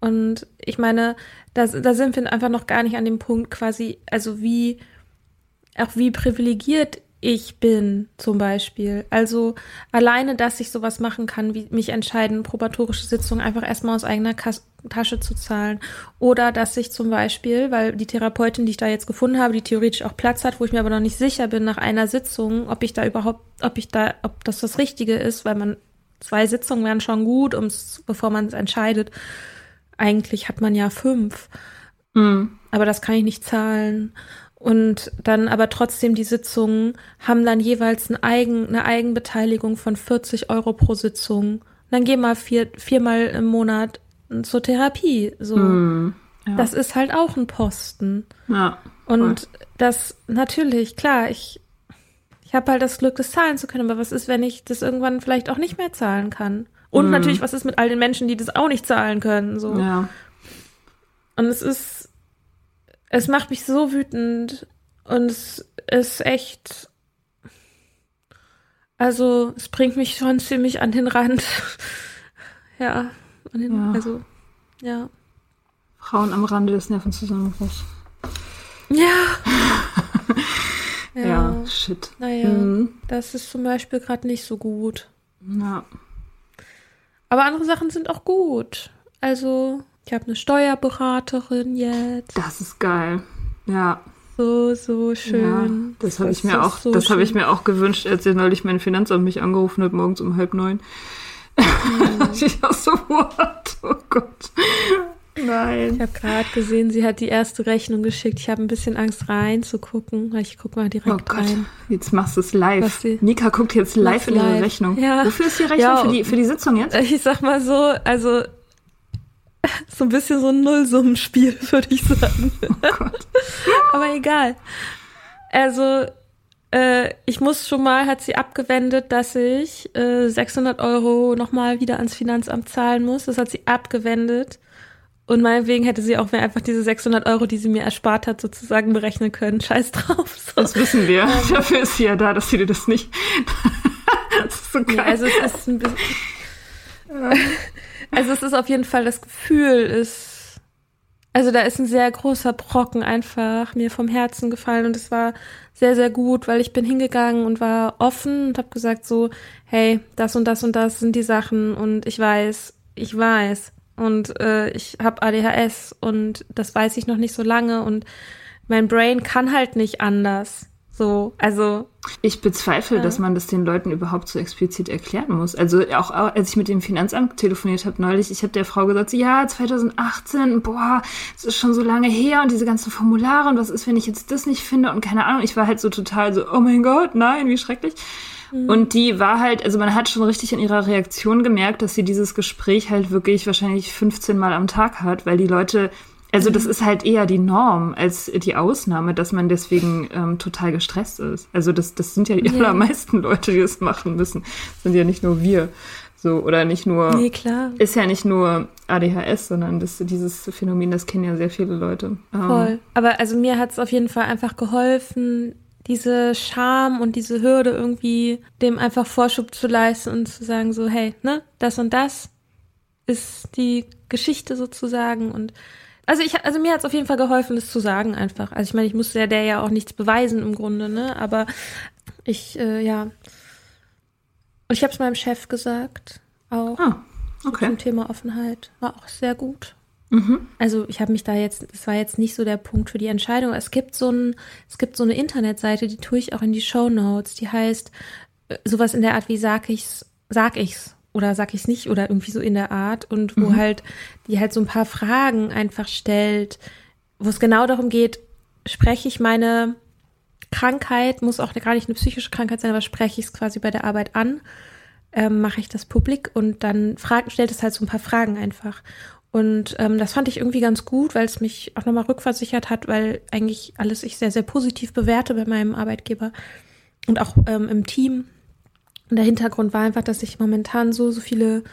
Und ich meine, da, da sind wir einfach noch gar nicht an dem Punkt quasi, also wie, auch wie privilegiert ich bin, zum Beispiel. Also alleine, dass ich sowas machen kann, wie mich entscheiden, probatorische Sitzungen einfach erstmal aus eigener Kas Tasche zu zahlen. Oder dass ich zum Beispiel, weil die Therapeutin, die ich da jetzt gefunden habe, die theoretisch auch Platz hat, wo ich mir aber noch nicht sicher bin nach einer Sitzung, ob ich da überhaupt, ob ich da, ob das das Richtige ist, weil man zwei Sitzungen wären schon gut, ums, bevor man es entscheidet. Eigentlich hat man ja fünf. Mhm. Aber das kann ich nicht zahlen. Und dann aber trotzdem die Sitzungen haben dann jeweils ein Eigen, eine Eigenbeteiligung von 40 Euro pro Sitzung. Dann geh mal vier, viermal im Monat zur Therapie. So. Mm, ja. Das ist halt auch ein Posten. Ja. Und das natürlich, klar, ich, ich habe halt das Glück, das zahlen zu können. Aber was ist, wenn ich das irgendwann vielleicht auch nicht mehr zahlen kann? Und mm. natürlich, was ist mit all den Menschen, die das auch nicht zahlen können? So. Ja. Und es ist es macht mich so wütend und es ist echt. Also, es bringt mich schon ziemlich an den Rand. ja, den, ja. also, ja. Frauen am Rande des Nervenzusammenbruchs. Ja. ja. ja. shit. Naja, mhm. das ist zum Beispiel gerade nicht so gut. Ja. Aber andere Sachen sind auch gut. Also, ich habe eine Steuerberaterin jetzt. Das ist geil. Ja. So, so schön. Ja, das habe ich mir auch, so das habe ich mir auch gewünscht, als ihr neulich mein Finanzamt mich angerufen hat, morgens um halb neun. Mhm. ich auch so, what? Oh Gott. Nein. Ich habe gerade gesehen, sie hat die erste Rechnung geschickt. Ich habe ein bisschen Angst reinzugucken, weil ich gucke mal direkt oh Gott. rein. Jetzt machst du es live. Nika guckt jetzt live in ihre Rechnung. Ja. Wofür ist die Rechnung? Ja, für, die, für die Sitzung jetzt? Ich sag mal so, also so ein bisschen so ein Nullsummenspiel, würde ich sagen. Oh Aber egal. Also, äh, ich muss schon mal, hat sie abgewendet, dass ich äh, 600 Euro nochmal wieder ans Finanzamt zahlen muss. Das hat sie abgewendet. Und meinetwegen hätte sie auch mir einfach diese 600 Euro, die sie mir erspart hat, sozusagen berechnen können. Scheiß drauf. So. Das wissen wir. Um, Dafür ist sie ja da, dass sie dir das nicht. das ist so geil. Ja, also es ist ein bisschen. Also es ist auf jeden Fall das Gefühl ist, also da ist ein sehr großer Brocken einfach mir vom Herzen gefallen und es war sehr, sehr gut, weil ich bin hingegangen und war offen und habe gesagt so, hey, das und das und das sind die Sachen und ich weiß, ich weiß und äh, ich habe ADHS und das weiß ich noch nicht so lange und mein Brain kann halt nicht anders. So, also. Ich bezweifle, ja. dass man das den Leuten überhaupt so explizit erklären muss. Also auch als ich mit dem Finanzamt telefoniert habe neulich, ich habe der Frau gesagt, ja, 2018, boah, es ist schon so lange her und diese ganzen Formulare und was ist, wenn ich jetzt das nicht finde und keine Ahnung. Ich war halt so total so, oh mein Gott, nein, wie schrecklich. Mhm. Und die war halt, also man hat schon richtig in ihrer Reaktion gemerkt, dass sie dieses Gespräch halt wirklich wahrscheinlich 15 Mal am Tag hat, weil die Leute also das ist halt eher die Norm als die Ausnahme, dass man deswegen ähm, total gestresst ist. Also das, das sind ja die ja. allermeisten Leute, die das machen müssen. Das sind ja nicht nur wir. So, oder nicht nur. Nee, klar. Ist ja nicht nur ADHS, sondern das, dieses Phänomen, das kennen ja sehr viele Leute. Ähm, Voll. Aber also mir hat es auf jeden Fall einfach geholfen, diese Scham und diese Hürde irgendwie dem einfach Vorschub zu leisten und zu sagen, so, hey, ne, das und das ist die Geschichte sozusagen und also ich, also mir hat es auf jeden Fall geholfen, das zu sagen einfach. Also ich meine, ich musste ja der ja auch nichts beweisen im Grunde, ne? Aber ich, äh, ja. Und ich habe es meinem Chef gesagt, auch ah, okay. zum Thema Offenheit. War auch sehr gut. Mhm. Also ich habe mich da jetzt, es war jetzt nicht so der Punkt für die Entscheidung. Es gibt so ein, es gibt so eine Internetseite, die tue ich auch in die Show Notes. Die heißt äh, sowas in der Art wie sag ich's, sag ich's oder sag ich es nicht oder irgendwie so in der Art und wo mhm. halt die halt so ein paar Fragen einfach stellt, wo es genau darum geht, spreche ich meine Krankheit, muss auch gar nicht eine psychische Krankheit sein, aber spreche ich es quasi bei der Arbeit an, ähm, mache ich das publik und dann frag, stellt es halt so ein paar Fragen einfach. Und ähm, das fand ich irgendwie ganz gut, weil es mich auch nochmal rückversichert hat, weil eigentlich alles ich sehr, sehr positiv bewerte bei meinem Arbeitgeber und auch ähm, im Team. Und der Hintergrund war einfach, dass ich momentan so, so viele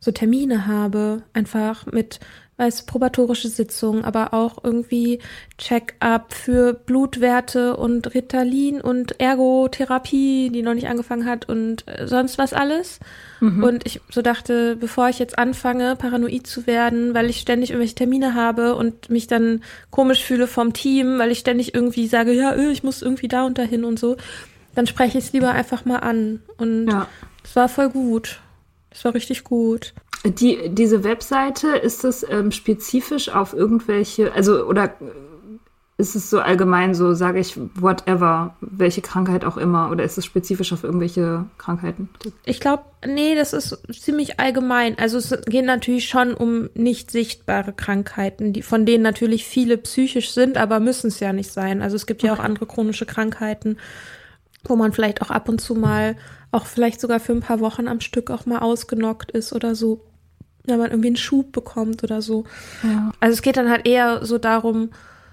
so Termine habe, einfach mit, weiß, probatorische Sitzungen, aber auch irgendwie Check-up für Blutwerte und Ritalin und Ergotherapie, die noch nicht angefangen hat und äh, sonst was alles. Mhm. Und ich so dachte, bevor ich jetzt anfange, paranoid zu werden, weil ich ständig irgendwelche Termine habe und mich dann komisch fühle vom Team, weil ich ständig irgendwie sage, ja, öh, ich muss irgendwie da und dahin und so dann spreche ich es lieber einfach mal an. Und es ja. war voll gut. Es war richtig gut. Die, diese Webseite, ist das ähm, spezifisch auf irgendwelche, also oder ist es so allgemein so, sage ich, whatever, welche Krankheit auch immer, oder ist es spezifisch auf irgendwelche Krankheiten? Ich glaube, nee, das ist ziemlich allgemein. Also es geht natürlich schon um nicht sichtbare Krankheiten, die, von denen natürlich viele psychisch sind, aber müssen es ja nicht sein. Also es gibt ja auch andere chronische Krankheiten, wo man vielleicht auch ab und zu mal, auch vielleicht sogar für ein paar Wochen am Stück auch mal ausgenockt ist oder so, wenn man irgendwie einen Schub bekommt oder so. Ja. Also es geht dann halt eher so darum,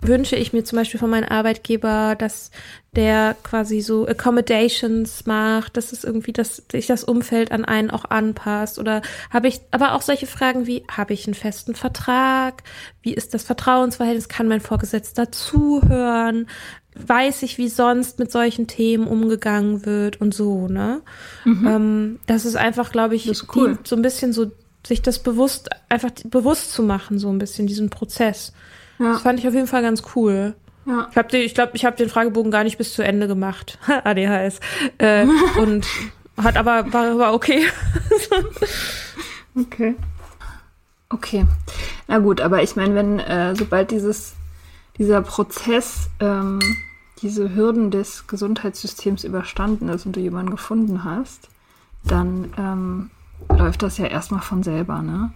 wünsche ich mir zum Beispiel von meinem Arbeitgeber, dass der quasi so Accommodations macht, dass es irgendwie, dass sich das Umfeld an einen auch anpasst oder habe ich, aber auch solche Fragen wie, habe ich einen festen Vertrag? Wie ist das Vertrauensverhältnis? Kann mein Vorgesetzter zuhören? Weiß ich, wie sonst mit solchen Themen umgegangen wird und so, ne? Mhm. Ähm, das ist einfach, glaube ich, cool. so ein bisschen so, sich das bewusst, einfach bewusst zu machen, so ein bisschen, diesen Prozess. Ja. Das fand ich auf jeden Fall ganz cool. Ja. Ich glaube, ich, glaub, ich habe den Fragebogen gar nicht bis zu Ende gemacht. ADHS. Äh, und hat aber, war, war okay. okay. Okay. Na gut, aber ich meine, wenn, äh, sobald dieses, dieser Prozess, ähm, diese Hürden des Gesundheitssystems überstanden ist und du jemanden gefunden hast, dann ähm, läuft das ja erstmal von selber, ne?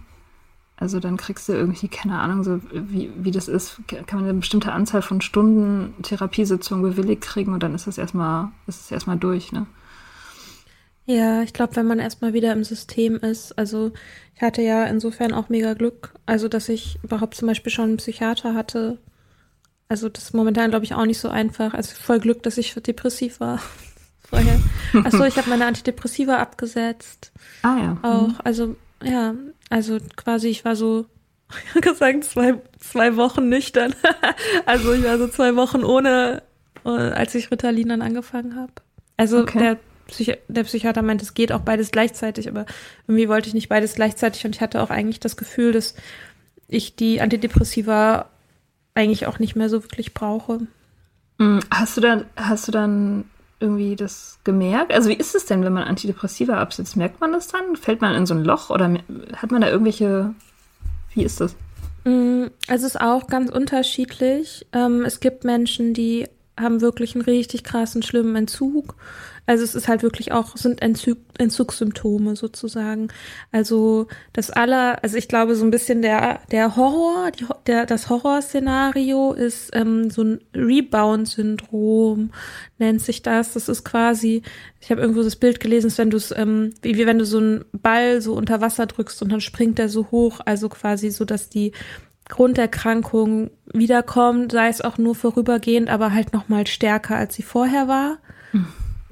Also dann kriegst du irgendwie, keine Ahnung, so wie, wie das ist, kann man eine bestimmte Anzahl von Stunden Therapiesitzungen bewilligt kriegen und dann ist das erstmal, ist es erstmal durch, ne? Ja, ich glaube, wenn man erstmal wieder im System ist, also ich hatte ja insofern auch mega Glück, also dass ich überhaupt zum Beispiel schon einen Psychiater hatte. Also das ist momentan, glaube ich, auch nicht so einfach. Also voll Glück, dass ich depressiv war vorher. Achso, ich habe meine Antidepressiva abgesetzt. Ah ja. Auch, mhm. also ja, also quasi, ich war so, ich habe gesagt, zwei, zwei Wochen nüchtern. also ich war so zwei Wochen ohne, äh, als ich Ritalin dann angefangen habe. Also okay. der, Psychi der Psychiater meint, es geht auch beides gleichzeitig, aber irgendwie wollte ich nicht beides gleichzeitig und ich hatte auch eigentlich das Gefühl, dass ich die Antidepressiva eigentlich auch nicht mehr so wirklich brauche. Mm, hast du dann, hast du dann irgendwie das gemerkt? Also wie ist es denn, wenn man Antidepressiva absetzt? Merkt man das dann? Fällt man in so ein Loch oder hat man da irgendwelche, wie ist das? Mm, also es ist auch ganz unterschiedlich. Ähm, es gibt Menschen, die haben wirklich einen richtig krassen, schlimmen Entzug. Also es ist halt wirklich auch, sind Entzug, Entzugssymptome sozusagen. Also das aller, also ich glaube so ein bisschen der, der Horror, die, der, das Horrorszenario ist ähm, so ein Rebound-Syndrom, nennt sich das. Das ist quasi, ich habe irgendwo das Bild gelesen, ist, wenn du es, ähm, wie, wie wenn du so einen Ball so unter Wasser drückst und dann springt der so hoch, also quasi so, dass die Grunderkrankung wiederkommt, sei es auch nur vorübergehend, aber halt noch mal stärker, als sie vorher war. Mhm.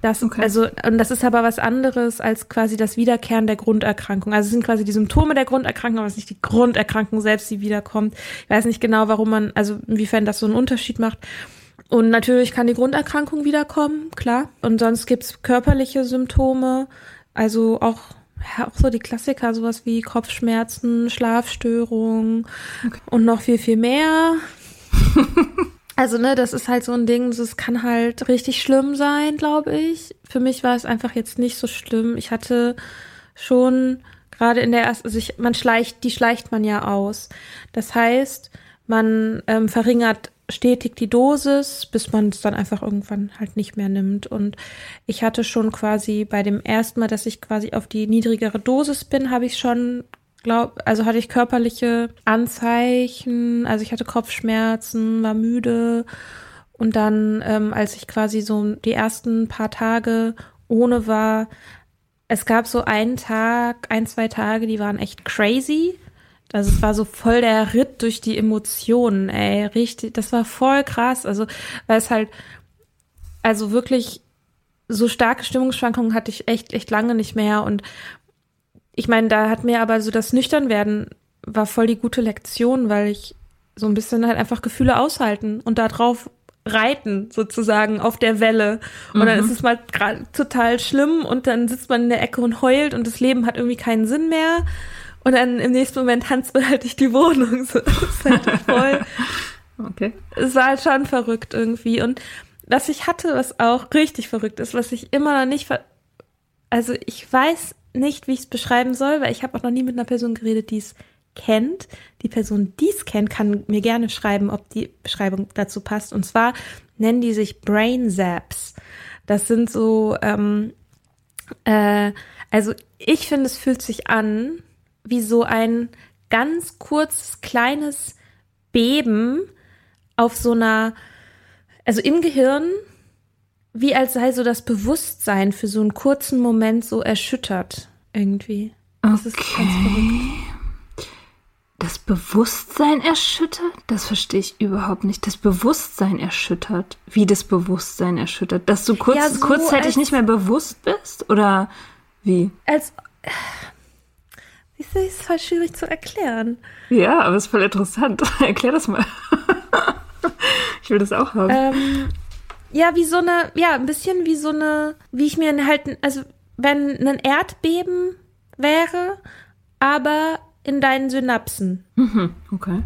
Das, okay. also, und das ist aber was anderes als quasi das Wiederkehren der Grunderkrankung. Also es sind quasi die Symptome der Grunderkrankung, aber es ist nicht die Grunderkrankung selbst, die wiederkommt. Ich weiß nicht genau, warum man, also inwiefern das so einen Unterschied macht. Und natürlich kann die Grunderkrankung wiederkommen, klar. Und sonst gibt's körperliche Symptome, also auch, ja, auch so die Klassiker, sowas wie Kopfschmerzen, Schlafstörungen okay. und noch viel, viel mehr. Also, ne, das ist halt so ein Ding, das kann halt richtig schlimm sein, glaube ich. Für mich war es einfach jetzt nicht so schlimm. Ich hatte schon gerade in der ersten, also ich, man schleicht, die schleicht man ja aus. Das heißt, man ähm, verringert stetig die Dosis, bis man es dann einfach irgendwann halt nicht mehr nimmt. Und ich hatte schon quasi bei dem ersten Mal, dass ich quasi auf die niedrigere Dosis bin, habe ich schon glaub, also hatte ich körperliche Anzeichen, also ich hatte Kopfschmerzen, war müde und dann, ähm, als ich quasi so die ersten paar Tage ohne war, es gab so einen Tag, ein, zwei Tage, die waren echt crazy. Also es war so voll der Ritt durch die Emotionen, ey, richtig, das war voll krass. Also, weil es halt, also wirklich so starke Stimmungsschwankungen hatte ich echt, echt lange nicht mehr und ich meine, da hat mir aber so das Nüchternwerden war voll die gute Lektion, weil ich so ein bisschen halt einfach Gefühle aushalten und darauf reiten sozusagen auf der Welle. Und mhm. dann ist es mal total schlimm und dann sitzt man in der Ecke und heult und das Leben hat irgendwie keinen Sinn mehr. Und dann im nächsten Moment tanzt man halt durch die Wohnung. So, das ist halt voll. Okay. Es war halt schon verrückt irgendwie. Und was ich hatte, was auch richtig verrückt ist, was ich immer noch nicht, also ich weiß nicht, wie ich es beschreiben soll, weil ich habe auch noch nie mit einer Person geredet, die es kennt. Die Person, die es kennt, kann mir gerne schreiben, ob die Beschreibung dazu passt. Und zwar nennen die sich Brain Zaps. Das sind so, ähm, äh, also ich finde, es fühlt sich an wie so ein ganz kurzes, kleines Beben auf so einer, also im Gehirn, wie als sei so das Bewusstsein für so einen kurzen Moment so erschüttert irgendwie. Das okay. ist ganz verrückt. Das Bewusstsein erschüttert? Das verstehe ich überhaupt nicht. Das Bewusstsein erschüttert. Wie das Bewusstsein erschüttert? Dass du kurz, ja, so kurzzeitig nicht mehr bewusst bist? Oder wie? Als. Das ist voll schwierig zu erklären. Ja, aber es ist voll interessant. Erklär das mal. ich will das auch haben. Ähm, ja, wie so eine, ja, ein bisschen wie so eine, wie ich mir halt, also wenn ein Erdbeben wäre, aber in deinen Synapsen. Mhm, okay.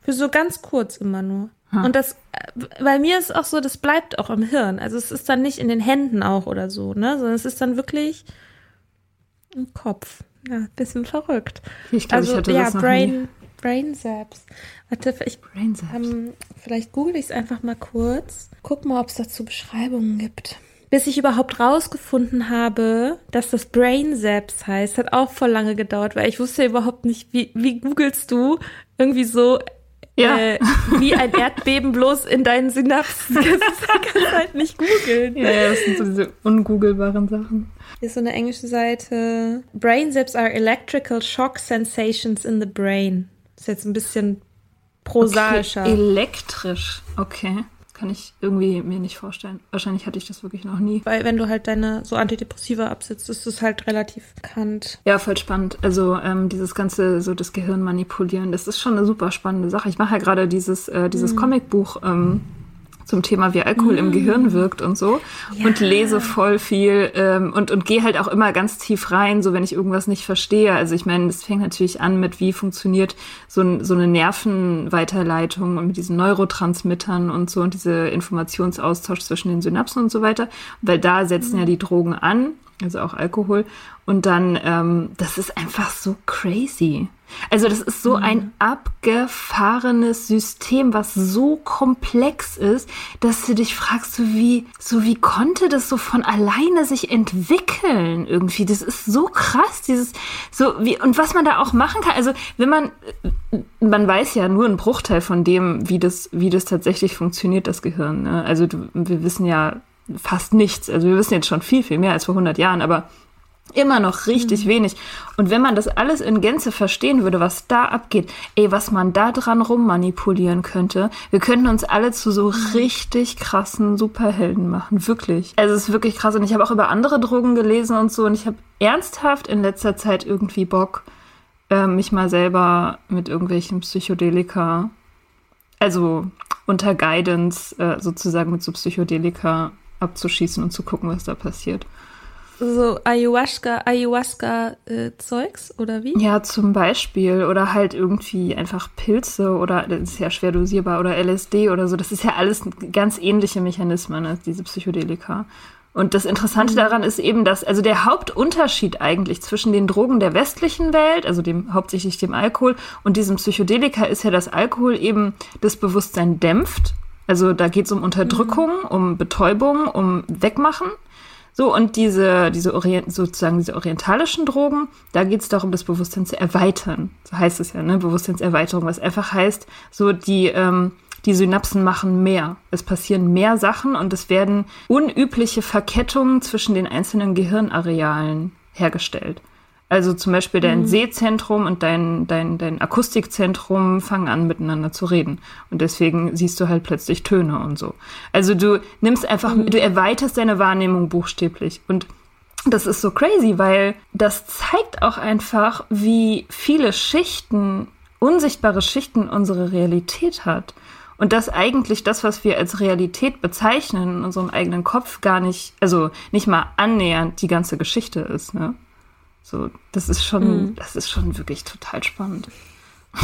Für so ganz kurz immer nur. Ha. Und das, äh, bei mir ist auch so, das bleibt auch im Hirn. Also es ist dann nicht in den Händen auch oder so, ne? Sondern es ist dann wirklich im Kopf. Ja, bisschen verrückt. Ich glaube, also, ich hatte ja, das noch Brain, nie. Brain Zaps. Warte, ich, Brain Zaps. Ähm, vielleicht google ich es einfach mal kurz. Guck mal, ob es dazu Beschreibungen gibt. Bis ich überhaupt rausgefunden habe, dass das Brain Zaps heißt, hat auch voll lange gedauert, weil ich wusste überhaupt nicht, wie, wie googelst du irgendwie so ja. Äh, wie ein Erdbeben bloß in deinen Synapsen. Das kannst halt nicht googeln. Ja, das sind so diese ungoogelbaren Sachen. Hier ist so eine englische Seite. Brain zaps are electrical shock sensations in the brain. Ist jetzt ein bisschen prosaischer. Okay, elektrisch, okay kann ich irgendwie mir nicht vorstellen. Wahrscheinlich hatte ich das wirklich noch nie. Weil wenn du halt deine so Antidepressiva absitzt, ist es halt relativ bekannt. Ja, voll spannend. Also ähm, dieses ganze so das Gehirn manipulieren, das ist schon eine super spannende Sache. Ich mache ja gerade dieses äh, dieses mhm. Comicbuch. Ähm, zum Thema, wie Alkohol mm. im Gehirn wirkt und so. Ja. Und lese voll viel ähm, und, und gehe halt auch immer ganz tief rein, so wenn ich irgendwas nicht verstehe. Also ich meine, es fängt natürlich an mit, wie funktioniert so, so eine Nervenweiterleitung und mit diesen Neurotransmittern und so und diese Informationsaustausch zwischen den Synapsen und so weiter. Weil da setzen mm. ja die Drogen an, also auch Alkohol. Und dann, ähm, das ist einfach so crazy. Also das ist so mhm. ein abgefahrenes System, was so komplex ist, dass du dich fragst, so wie, so wie konnte das so von alleine sich entwickeln irgendwie? Das ist so krass, dieses, so wie, und was man da auch machen kann. Also wenn man, man weiß ja nur einen Bruchteil von dem, wie das, wie das tatsächlich funktioniert, das Gehirn. Ne? Also du, wir wissen ja fast nichts. Also wir wissen jetzt schon viel, viel mehr als vor 100 Jahren, aber Immer noch richtig mhm. wenig. Und wenn man das alles in Gänze verstehen würde, was da abgeht, ey, was man da dran rummanipulieren könnte, wir könnten uns alle zu so mhm. richtig krassen Superhelden machen. Wirklich. Also es ist wirklich krass. Und ich habe auch über andere Drogen gelesen und so. Und ich habe ernsthaft in letzter Zeit irgendwie Bock, äh, mich mal selber mit irgendwelchen Psychedelika, also unter Guidance äh, sozusagen mit so Psychedelika abzuschießen und zu gucken, was da passiert so Ayahuasca, Ayahuasca-Zeugs äh, oder wie? Ja, zum Beispiel. Oder halt irgendwie einfach Pilze oder, das ist ja schwer dosierbar, oder LSD oder so. Das ist ja alles ganz ähnliche Mechanismen, ne, diese Psychedelika. Und das Interessante mhm. daran ist eben, dass, also der Hauptunterschied eigentlich zwischen den Drogen der westlichen Welt, also dem, hauptsächlich dem Alkohol und diesem Psychedelika ist ja, dass Alkohol eben das Bewusstsein dämpft. Also da geht es um Unterdrückung, mhm. um Betäubung, um Wegmachen. So, und diese, diese Orient, sozusagen diese orientalischen Drogen, da geht es darum, das Bewusstsein zu erweitern. So heißt es ja, ne? Bewusstseinserweiterung, was einfach heißt, so die, ähm, die Synapsen machen mehr. Es passieren mehr Sachen und es werden unübliche Verkettungen zwischen den einzelnen Gehirnarealen hergestellt. Also zum Beispiel dein mhm. Sehzentrum und dein, dein, dein Akustikzentrum fangen an, miteinander zu reden. Und deswegen siehst du halt plötzlich Töne und so. Also du nimmst einfach, mhm. du erweiterst deine Wahrnehmung buchstäblich. Und das ist so crazy, weil das zeigt auch einfach, wie viele Schichten, unsichtbare Schichten unsere Realität hat. Und dass eigentlich das, was wir als Realität bezeichnen, in unserem eigenen Kopf gar nicht, also nicht mal annähernd die ganze Geschichte ist, ne? So, das ist schon, mhm. das ist schon wirklich total spannend.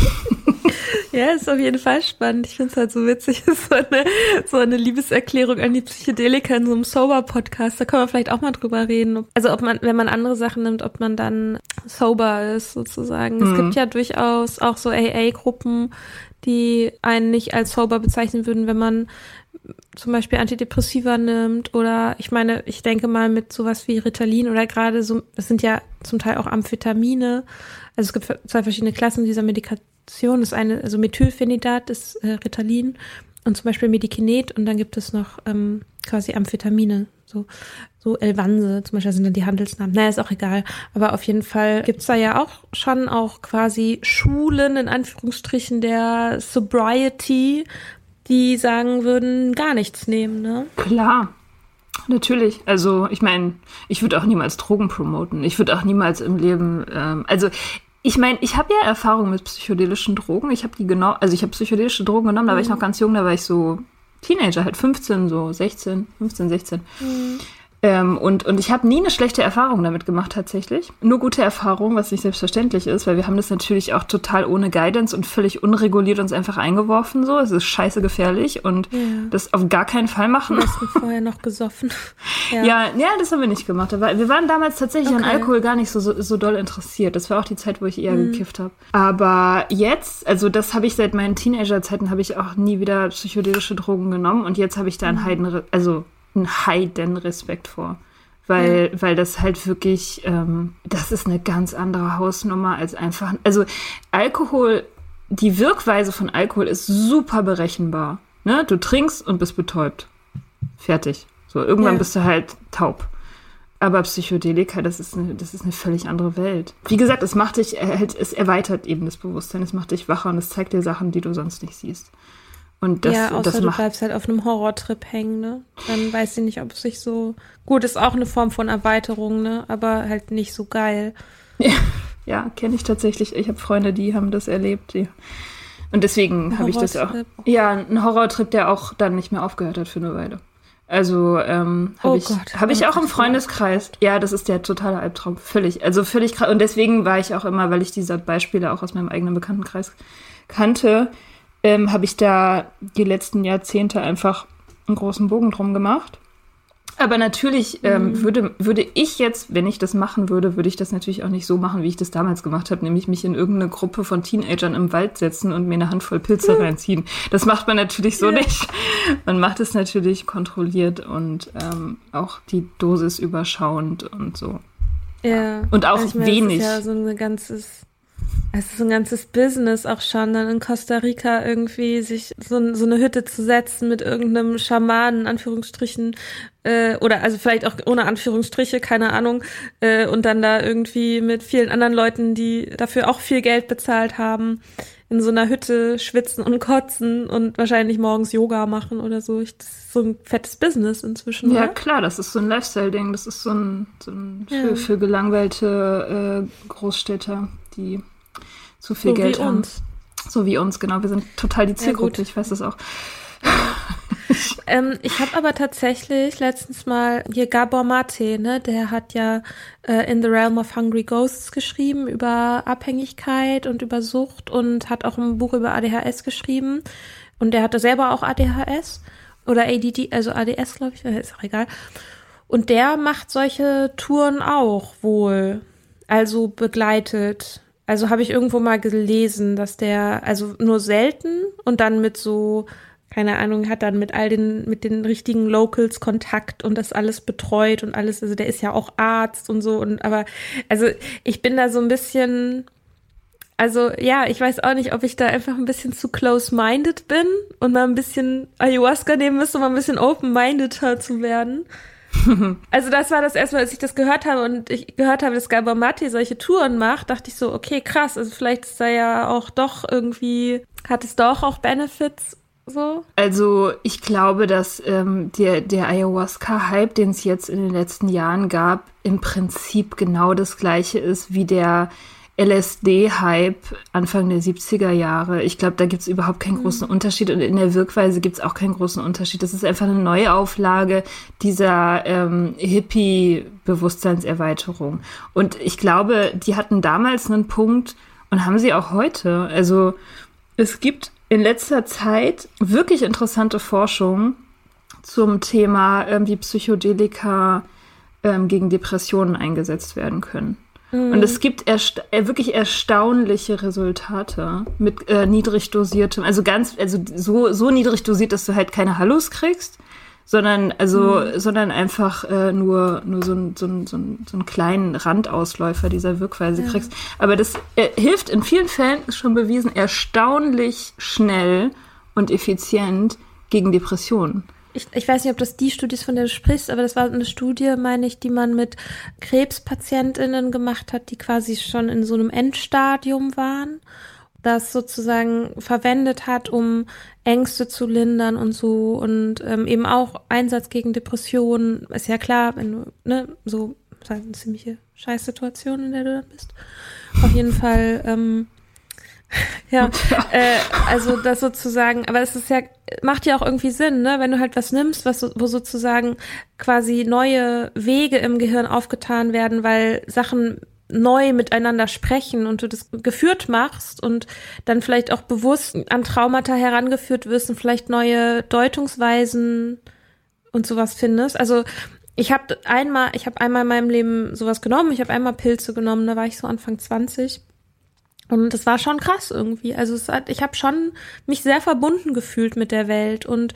ja, ist auf jeden Fall spannend. Ich finde es halt so witzig, so eine, so eine Liebeserklärung an die Psychedelika in so einem Sober-Podcast. Da können wir vielleicht auch mal drüber reden. Also ob man, wenn man andere Sachen nimmt, ob man dann sober ist sozusagen. Mhm. Es gibt ja durchaus auch so AA-Gruppen, die einen nicht als sober bezeichnen würden, wenn man zum Beispiel Antidepressiva nimmt oder ich meine, ich denke mal mit sowas wie Ritalin oder gerade so, es sind ja zum Teil auch Amphetamine. Also es gibt zwei verschiedene Klassen dieser Medikation. Das eine, also Methylphenidat ist äh, Ritalin und zum Beispiel Medikinet und dann gibt es noch ähm, quasi Amphetamine, so, so Elvanse zum Beispiel sind dann die Handelsnamen. Naja, ist auch egal. Aber auf jeden Fall gibt's da ja auch schon auch quasi Schulen in Anführungsstrichen der Sobriety, die sagen würden, gar nichts nehmen, ne? Klar. Natürlich. Also, ich meine, ich würde auch niemals Drogen promoten. Ich würde auch niemals im Leben, ähm, also ich meine, ich habe ja Erfahrung mit psychedelischen Drogen. Ich habe die genau, also ich habe psychedelische Drogen genommen, da war ich mhm. noch ganz jung, da war ich so Teenager, halt 15, so 16, 15, 16. Mhm. Ähm, und, und ich habe nie eine schlechte Erfahrung damit gemacht tatsächlich. Nur gute Erfahrung, was nicht selbstverständlich ist, weil wir haben das natürlich auch total ohne Guidance und völlig unreguliert uns einfach eingeworfen so. Es ist scheiße gefährlich und ja. das auf gar keinen Fall machen. Du hast vorher noch gesoffen. ja. ja, ja, das haben wir nicht gemacht. Aber wir waren damals tatsächlich okay. an Alkohol gar nicht so, so, so doll interessiert. Das war auch die Zeit, wo ich eher mhm. gekifft habe. Aber jetzt, also das habe ich seit meinen Teenagerzeiten, habe ich auch nie wieder psychedelische Drogen genommen und jetzt habe ich da einen mhm. Heiden, also einen heiden Respekt vor. Weil, ja. weil das halt wirklich, ähm, das ist eine ganz andere Hausnummer als einfach. Also Alkohol, die Wirkweise von Alkohol ist super berechenbar. Ne? Du trinkst und bist betäubt. Fertig. So, irgendwann ja. bist du halt taub. Aber Psychedelika, das ist, eine, das ist eine völlig andere Welt. Wie gesagt, es macht dich, es erweitert eben das Bewusstsein, es macht dich wacher und es zeigt dir Sachen, die du sonst nicht siehst. Und das, ja, außer das du bleibst halt auf einem Horrortrip hängen, ne? Dann weiß ich nicht, ob es sich so. Gut, ist auch eine Form von Erweiterung, ne? Aber halt nicht so geil. Ja, ja kenne ich tatsächlich. Ich habe Freunde, die haben das erlebt. Die. Und deswegen habe ich das auch. Ja, ein Horrortrip, der auch dann nicht mehr aufgehört hat für eine Weile. Also ähm, habe oh ich, hab ich auch im Freundeskreis. Ja, das ist der totale Albtraum. Völlig. Also völlig krass. Und deswegen war ich auch immer, weil ich diese Beispiele auch aus meinem eigenen Bekanntenkreis kannte, ähm, habe ich da die letzten Jahrzehnte einfach einen großen Bogen drum gemacht. Aber natürlich ähm, mhm. würde, würde ich jetzt, wenn ich das machen würde, würde ich das natürlich auch nicht so machen, wie ich das damals gemacht habe, nämlich mich in irgendeine Gruppe von Teenagern im Wald setzen und mir eine Handvoll Pilze mhm. reinziehen. Das macht man natürlich so ja. nicht. Man macht es natürlich kontrolliert und ähm, auch die Dosis überschauend und so. Ja. Und auch ich meine, wenig. Das ist ja so ein ganzes es ist ein ganzes Business auch schon, dann in Costa Rica irgendwie sich so, so eine Hütte zu setzen mit irgendeinem Schamanen, Anführungsstrichen, äh, oder also vielleicht auch ohne Anführungsstriche, keine Ahnung, äh, und dann da irgendwie mit vielen anderen Leuten, die dafür auch viel Geld bezahlt haben, in so einer Hütte schwitzen und kotzen und wahrscheinlich morgens Yoga machen oder so. Ich, das ist so ein fettes Business inzwischen. Ja, oder? klar, das ist so ein Lifestyle-Ding. Das ist so ein, so ein ja. für, für gelangweilte äh, Großstädter, die zu viel so Geld haben. Uns. So wie uns, genau. Wir sind total die Zielgruppe, ja, ich weiß das auch. ähm, ich habe aber tatsächlich letztens mal hier Gabor Mate, ne, der hat ja äh, In the Realm of Hungry Ghosts geschrieben über Abhängigkeit und über Sucht und hat auch ein Buch über ADHS geschrieben. Und der hatte selber auch ADHS oder ADD, also ADS, glaube ich, ist auch egal. Und der macht solche Touren auch wohl. Also begleitet also habe ich irgendwo mal gelesen, dass der, also nur selten und dann mit so, keine Ahnung, hat dann mit all den, mit den richtigen Locals Kontakt und das alles betreut und alles. Also der ist ja auch Arzt und so und aber, also ich bin da so ein bisschen, also ja, ich weiß auch nicht, ob ich da einfach ein bisschen zu close-minded bin und mal ein bisschen Ayahuasca nehmen müsste, um mal ein bisschen open-mindeder zu werden. also das war das erste Mal, als ich das gehört habe und ich gehört habe, dass Gabor Mate solche Touren macht, dachte ich so, okay, krass, also vielleicht ist da ja auch doch irgendwie, hat es doch auch Benefits so? Also ich glaube, dass ähm, der, der Ayahuasca-Hype, den es jetzt in den letzten Jahren gab, im Prinzip genau das gleiche ist wie der LSD-Hype Anfang der 70er Jahre. Ich glaube, da gibt es überhaupt keinen großen mhm. Unterschied und in der Wirkweise gibt es auch keinen großen Unterschied. Das ist einfach eine Neuauflage dieser ähm, Hippie-Bewusstseinserweiterung. Und ich glaube, die hatten damals einen Punkt, und haben sie auch heute. Also es gibt in letzter Zeit wirklich interessante Forschung zum Thema, ähm, wie Psychedelika ähm, gegen Depressionen eingesetzt werden können. Mhm. Und es gibt ersta äh, wirklich erstaunliche Resultate mit äh, niedrig dosiertem, also ganz, also so, so niedrig dosiert, dass du halt keine Hallus kriegst, sondern also, mhm. sondern einfach äh, nur, nur so, ein, so, ein, so, ein, so einen kleinen Randausläufer dieser Wirkweise ja. kriegst. Aber das äh, hilft in vielen Fällen, ist schon bewiesen, erstaunlich schnell und effizient gegen Depressionen ich, ich weiß nicht, ob das die Studie ist, von der du sprichst, aber das war eine Studie, meine ich, die man mit KrebspatientInnen gemacht hat, die quasi schon in so einem Endstadium waren, das sozusagen verwendet hat, um Ängste zu lindern und so und ähm, eben auch Einsatz gegen Depressionen. Ist ja klar, wenn du, ne, so, das heißt eine ziemliche Scheißsituation, in der du dann bist. Auf jeden Fall, ähm, ja, äh, also das sozusagen, aber es ist ja, macht ja auch irgendwie Sinn, ne? Wenn du halt was nimmst, was wo sozusagen quasi neue Wege im Gehirn aufgetan werden, weil Sachen neu miteinander sprechen und du das geführt machst und dann vielleicht auch bewusst an Traumata herangeführt wirst und vielleicht neue Deutungsweisen und sowas findest. Also ich habe einmal, ich habe einmal in meinem Leben sowas genommen, ich habe einmal Pilze genommen, da war ich so Anfang 20 und das war schon krass irgendwie. Also es hat, ich habe schon mich sehr verbunden gefühlt mit der Welt und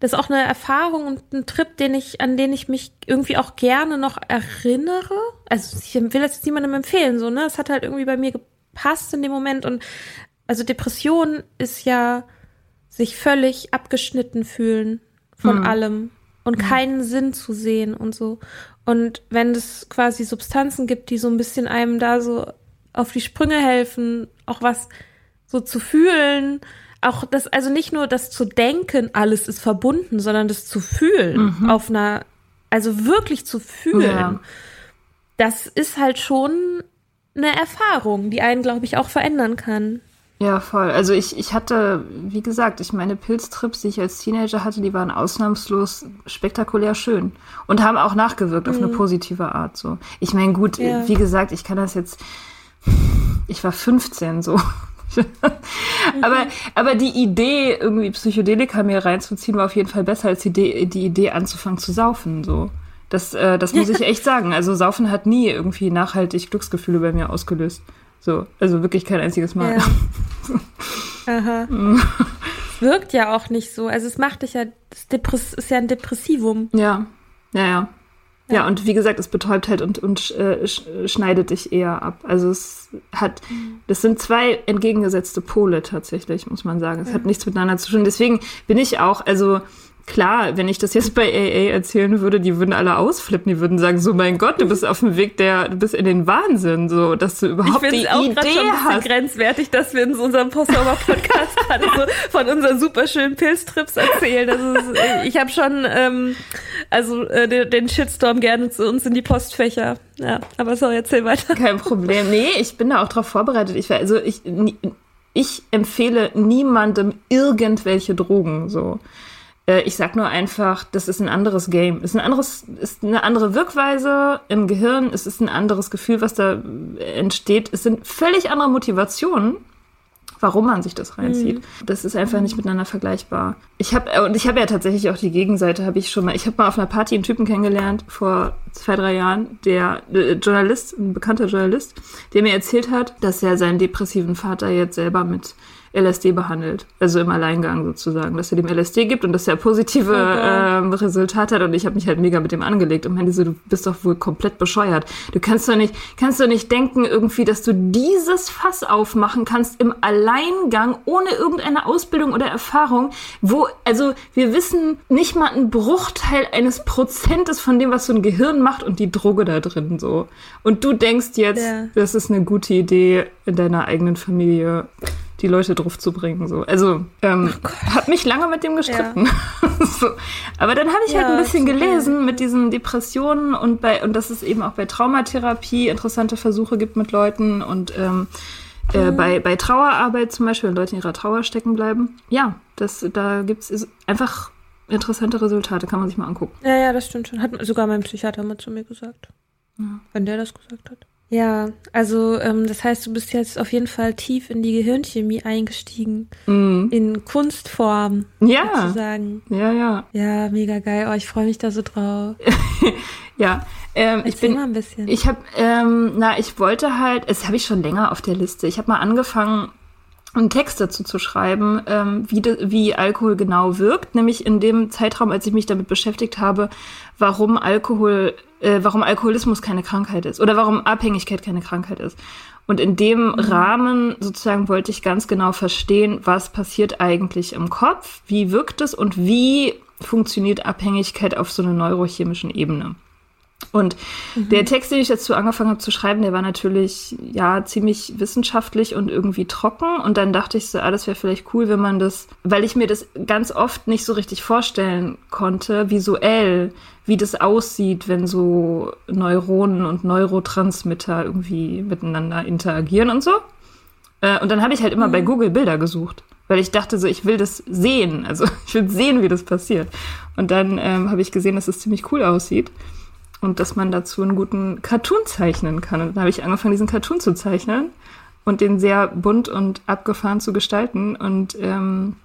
das ist auch eine Erfahrung und ein Trip, den ich, an den ich mich irgendwie auch gerne noch erinnere. Also ich will das jetzt niemandem empfehlen, so, ne? Es hat halt irgendwie bei mir gepasst in dem Moment und also Depression ist ja sich völlig abgeschnitten fühlen von hm. allem und hm. keinen Sinn zu sehen und so. Und wenn es quasi Substanzen gibt, die so ein bisschen einem da so auf die Sprünge helfen, auch was so zu fühlen, auch das, also nicht nur das zu denken, alles ist verbunden, sondern das zu fühlen mhm. auf einer, also wirklich zu fühlen. Ja. Das ist halt schon eine Erfahrung, die einen, glaube ich, auch verändern kann. Ja, voll. Also ich, ich hatte, wie gesagt, ich meine Pilztrips, die ich als Teenager hatte, die waren ausnahmslos spektakulär schön und haben auch nachgewirkt mhm. auf eine mhm. positive Art. So, ich meine, gut, ja. wie gesagt, ich kann das jetzt ich war 15 so. aber, aber die Idee, irgendwie Psychedelika mir reinzuziehen, war auf jeden Fall besser als die Idee, die Idee anzufangen zu saufen. So. Das, äh, das muss ich echt sagen. Also Saufen hat nie irgendwie nachhaltig Glücksgefühle bei mir ausgelöst. So, also wirklich kein einziges Mal. Ja. Aha. es wirkt ja auch nicht so. Also es macht dich ja, das ist ja ein Depressivum. Ja, ja, ja. Ja. ja, und wie gesagt, es betäubt halt und, und äh, schneidet dich eher ab. Also es hat, mhm. das sind zwei entgegengesetzte Pole tatsächlich, muss man sagen. Es ja. hat nichts miteinander zu tun. Deswegen bin ich auch, also klar, wenn ich das jetzt bei AA erzählen würde, die würden alle ausflippen, die würden sagen, so mein Gott, du bist auf dem Weg der, du bist in den Wahnsinn, so, dass du überhaupt ich die auch Idee schon ein hast. grenzwertig, dass wir in unserem Postdauer-Podcast gerade so von unseren super schönen Pilztrips erzählen. Also ich habe schon, ähm, also äh, den, den Shitstorm gerne zu uns in die Postfächer. Ja, aber so, erzähl weiter. Kein Problem. Nee, ich bin da auch drauf vorbereitet. Ich, also ich, ich empfehle niemandem irgendwelche Drogen, so. Äh, ich sag nur einfach, das ist ein anderes Game. Es ist ein anderes, ist eine andere Wirkweise im Gehirn. Es ist ein anderes Gefühl, was da entsteht. Es sind völlig andere Motivationen, warum man sich das reinzieht. Mhm. Das ist einfach nicht miteinander vergleichbar. Ich habe und ich habe ja tatsächlich auch die Gegenseite. Habe ich schon mal. Ich habe mal auf einer Party einen Typen kennengelernt vor zwei drei Jahren, der äh, Journalist, ein bekannter Journalist, der mir erzählt hat, dass er seinen depressiven Vater jetzt selber mit LSD behandelt. Also im Alleingang sozusagen, dass er dem LSD gibt und dass er positive okay. ähm, Resultate hat. Und ich habe mich halt mega mit dem angelegt und meinte so, du bist doch wohl komplett bescheuert. Du kannst doch nicht, kannst doch nicht denken irgendwie, dass du dieses Fass aufmachen kannst im Alleingang ohne irgendeine Ausbildung oder Erfahrung, wo, also wir wissen nicht mal einen Bruchteil eines Prozentes von dem, was so ein Gehirn macht und die Droge da drin so. Und du denkst jetzt, ja. das ist eine gute Idee in deiner eigenen Familie die Leute drauf zu bringen. So. Also ähm, oh habe mich lange mit dem gestritten. Ja. so. Aber dann habe ich halt ja, halt ein bisschen gelesen mit diesen Depressionen und bei und dass es eben auch bei Traumatherapie interessante Versuche gibt mit Leuten und ähm, äh, mhm. bei, bei Trauerarbeit zum Beispiel, wenn Leute in ihrer Trauer stecken bleiben. Ja, das, da gibt es einfach interessante Resultate, kann man sich mal angucken. Ja, ja, das stimmt schon. Hat sogar mein Psychiater mal zu mir gesagt. Ja. Wenn der das gesagt hat. Ja, also ähm, das heißt, du bist jetzt auf jeden Fall tief in die Gehirnchemie eingestiegen. Mhm. In Kunstform, Ja. sozusagen. Ja, ja. Ja, mega geil. Oh, ich freue mich da so drauf. Ja. Ähm, ich bin, mal ein bisschen. Ich habe, ähm, na, ich wollte halt, es habe ich schon länger auf der Liste. Ich habe mal angefangen, einen Text dazu zu schreiben, ähm, wie, de, wie Alkohol genau wirkt, nämlich in dem Zeitraum, als ich mich damit beschäftigt habe, warum Alkohol, äh, warum Alkoholismus keine Krankheit ist oder warum Abhängigkeit keine Krankheit ist. Und in dem Rahmen sozusagen wollte ich ganz genau verstehen, was passiert eigentlich im Kopf, wie wirkt es und wie funktioniert Abhängigkeit auf so einer neurochemischen Ebene. Und der Text, den ich dazu angefangen habe zu schreiben, der war natürlich ja ziemlich wissenschaftlich und irgendwie trocken. Und dann dachte ich so, ah, das wäre vielleicht cool, wenn man das, weil ich mir das ganz oft nicht so richtig vorstellen konnte, visuell, wie das aussieht, wenn so Neuronen und Neurotransmitter irgendwie miteinander interagieren und so. Äh, Und dann habe ich halt immer bei Google Bilder gesucht, weil ich dachte so, ich will das sehen. Also ich will sehen, wie das passiert. Und dann ähm, habe ich gesehen, dass es ziemlich cool aussieht und dass man dazu einen guten Cartoon zeichnen kann. Und dann habe ich angefangen, diesen Cartoon zu zeichnen und den sehr bunt und abgefahren zu gestalten. Und ähm,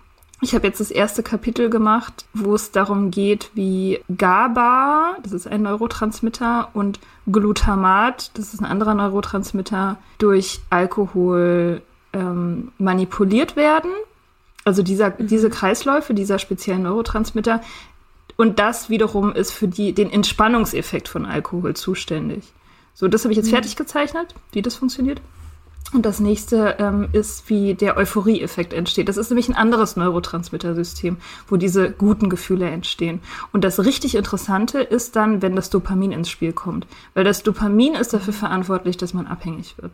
ich habe jetzt das erste Kapitel gemacht, wo es darum geht, wie GABA, das ist ein Neurotransmitter, und Glutamat, das ist ein anderer Neurotransmitter, durch Alkohol ähm, manipuliert werden. Also dieser, diese Kreisläufe, dieser speziellen Neurotransmitter, und das wiederum ist für die, den Entspannungseffekt von Alkohol zuständig. So, das habe ich jetzt fertig gezeichnet, wie das funktioniert. Und das nächste ähm, ist, wie der Euphorie-Effekt entsteht. Das ist nämlich ein anderes Neurotransmittersystem, wo diese guten Gefühle entstehen. Und das richtig Interessante ist dann, wenn das Dopamin ins Spiel kommt. Weil das Dopamin ist dafür verantwortlich, dass man abhängig wird.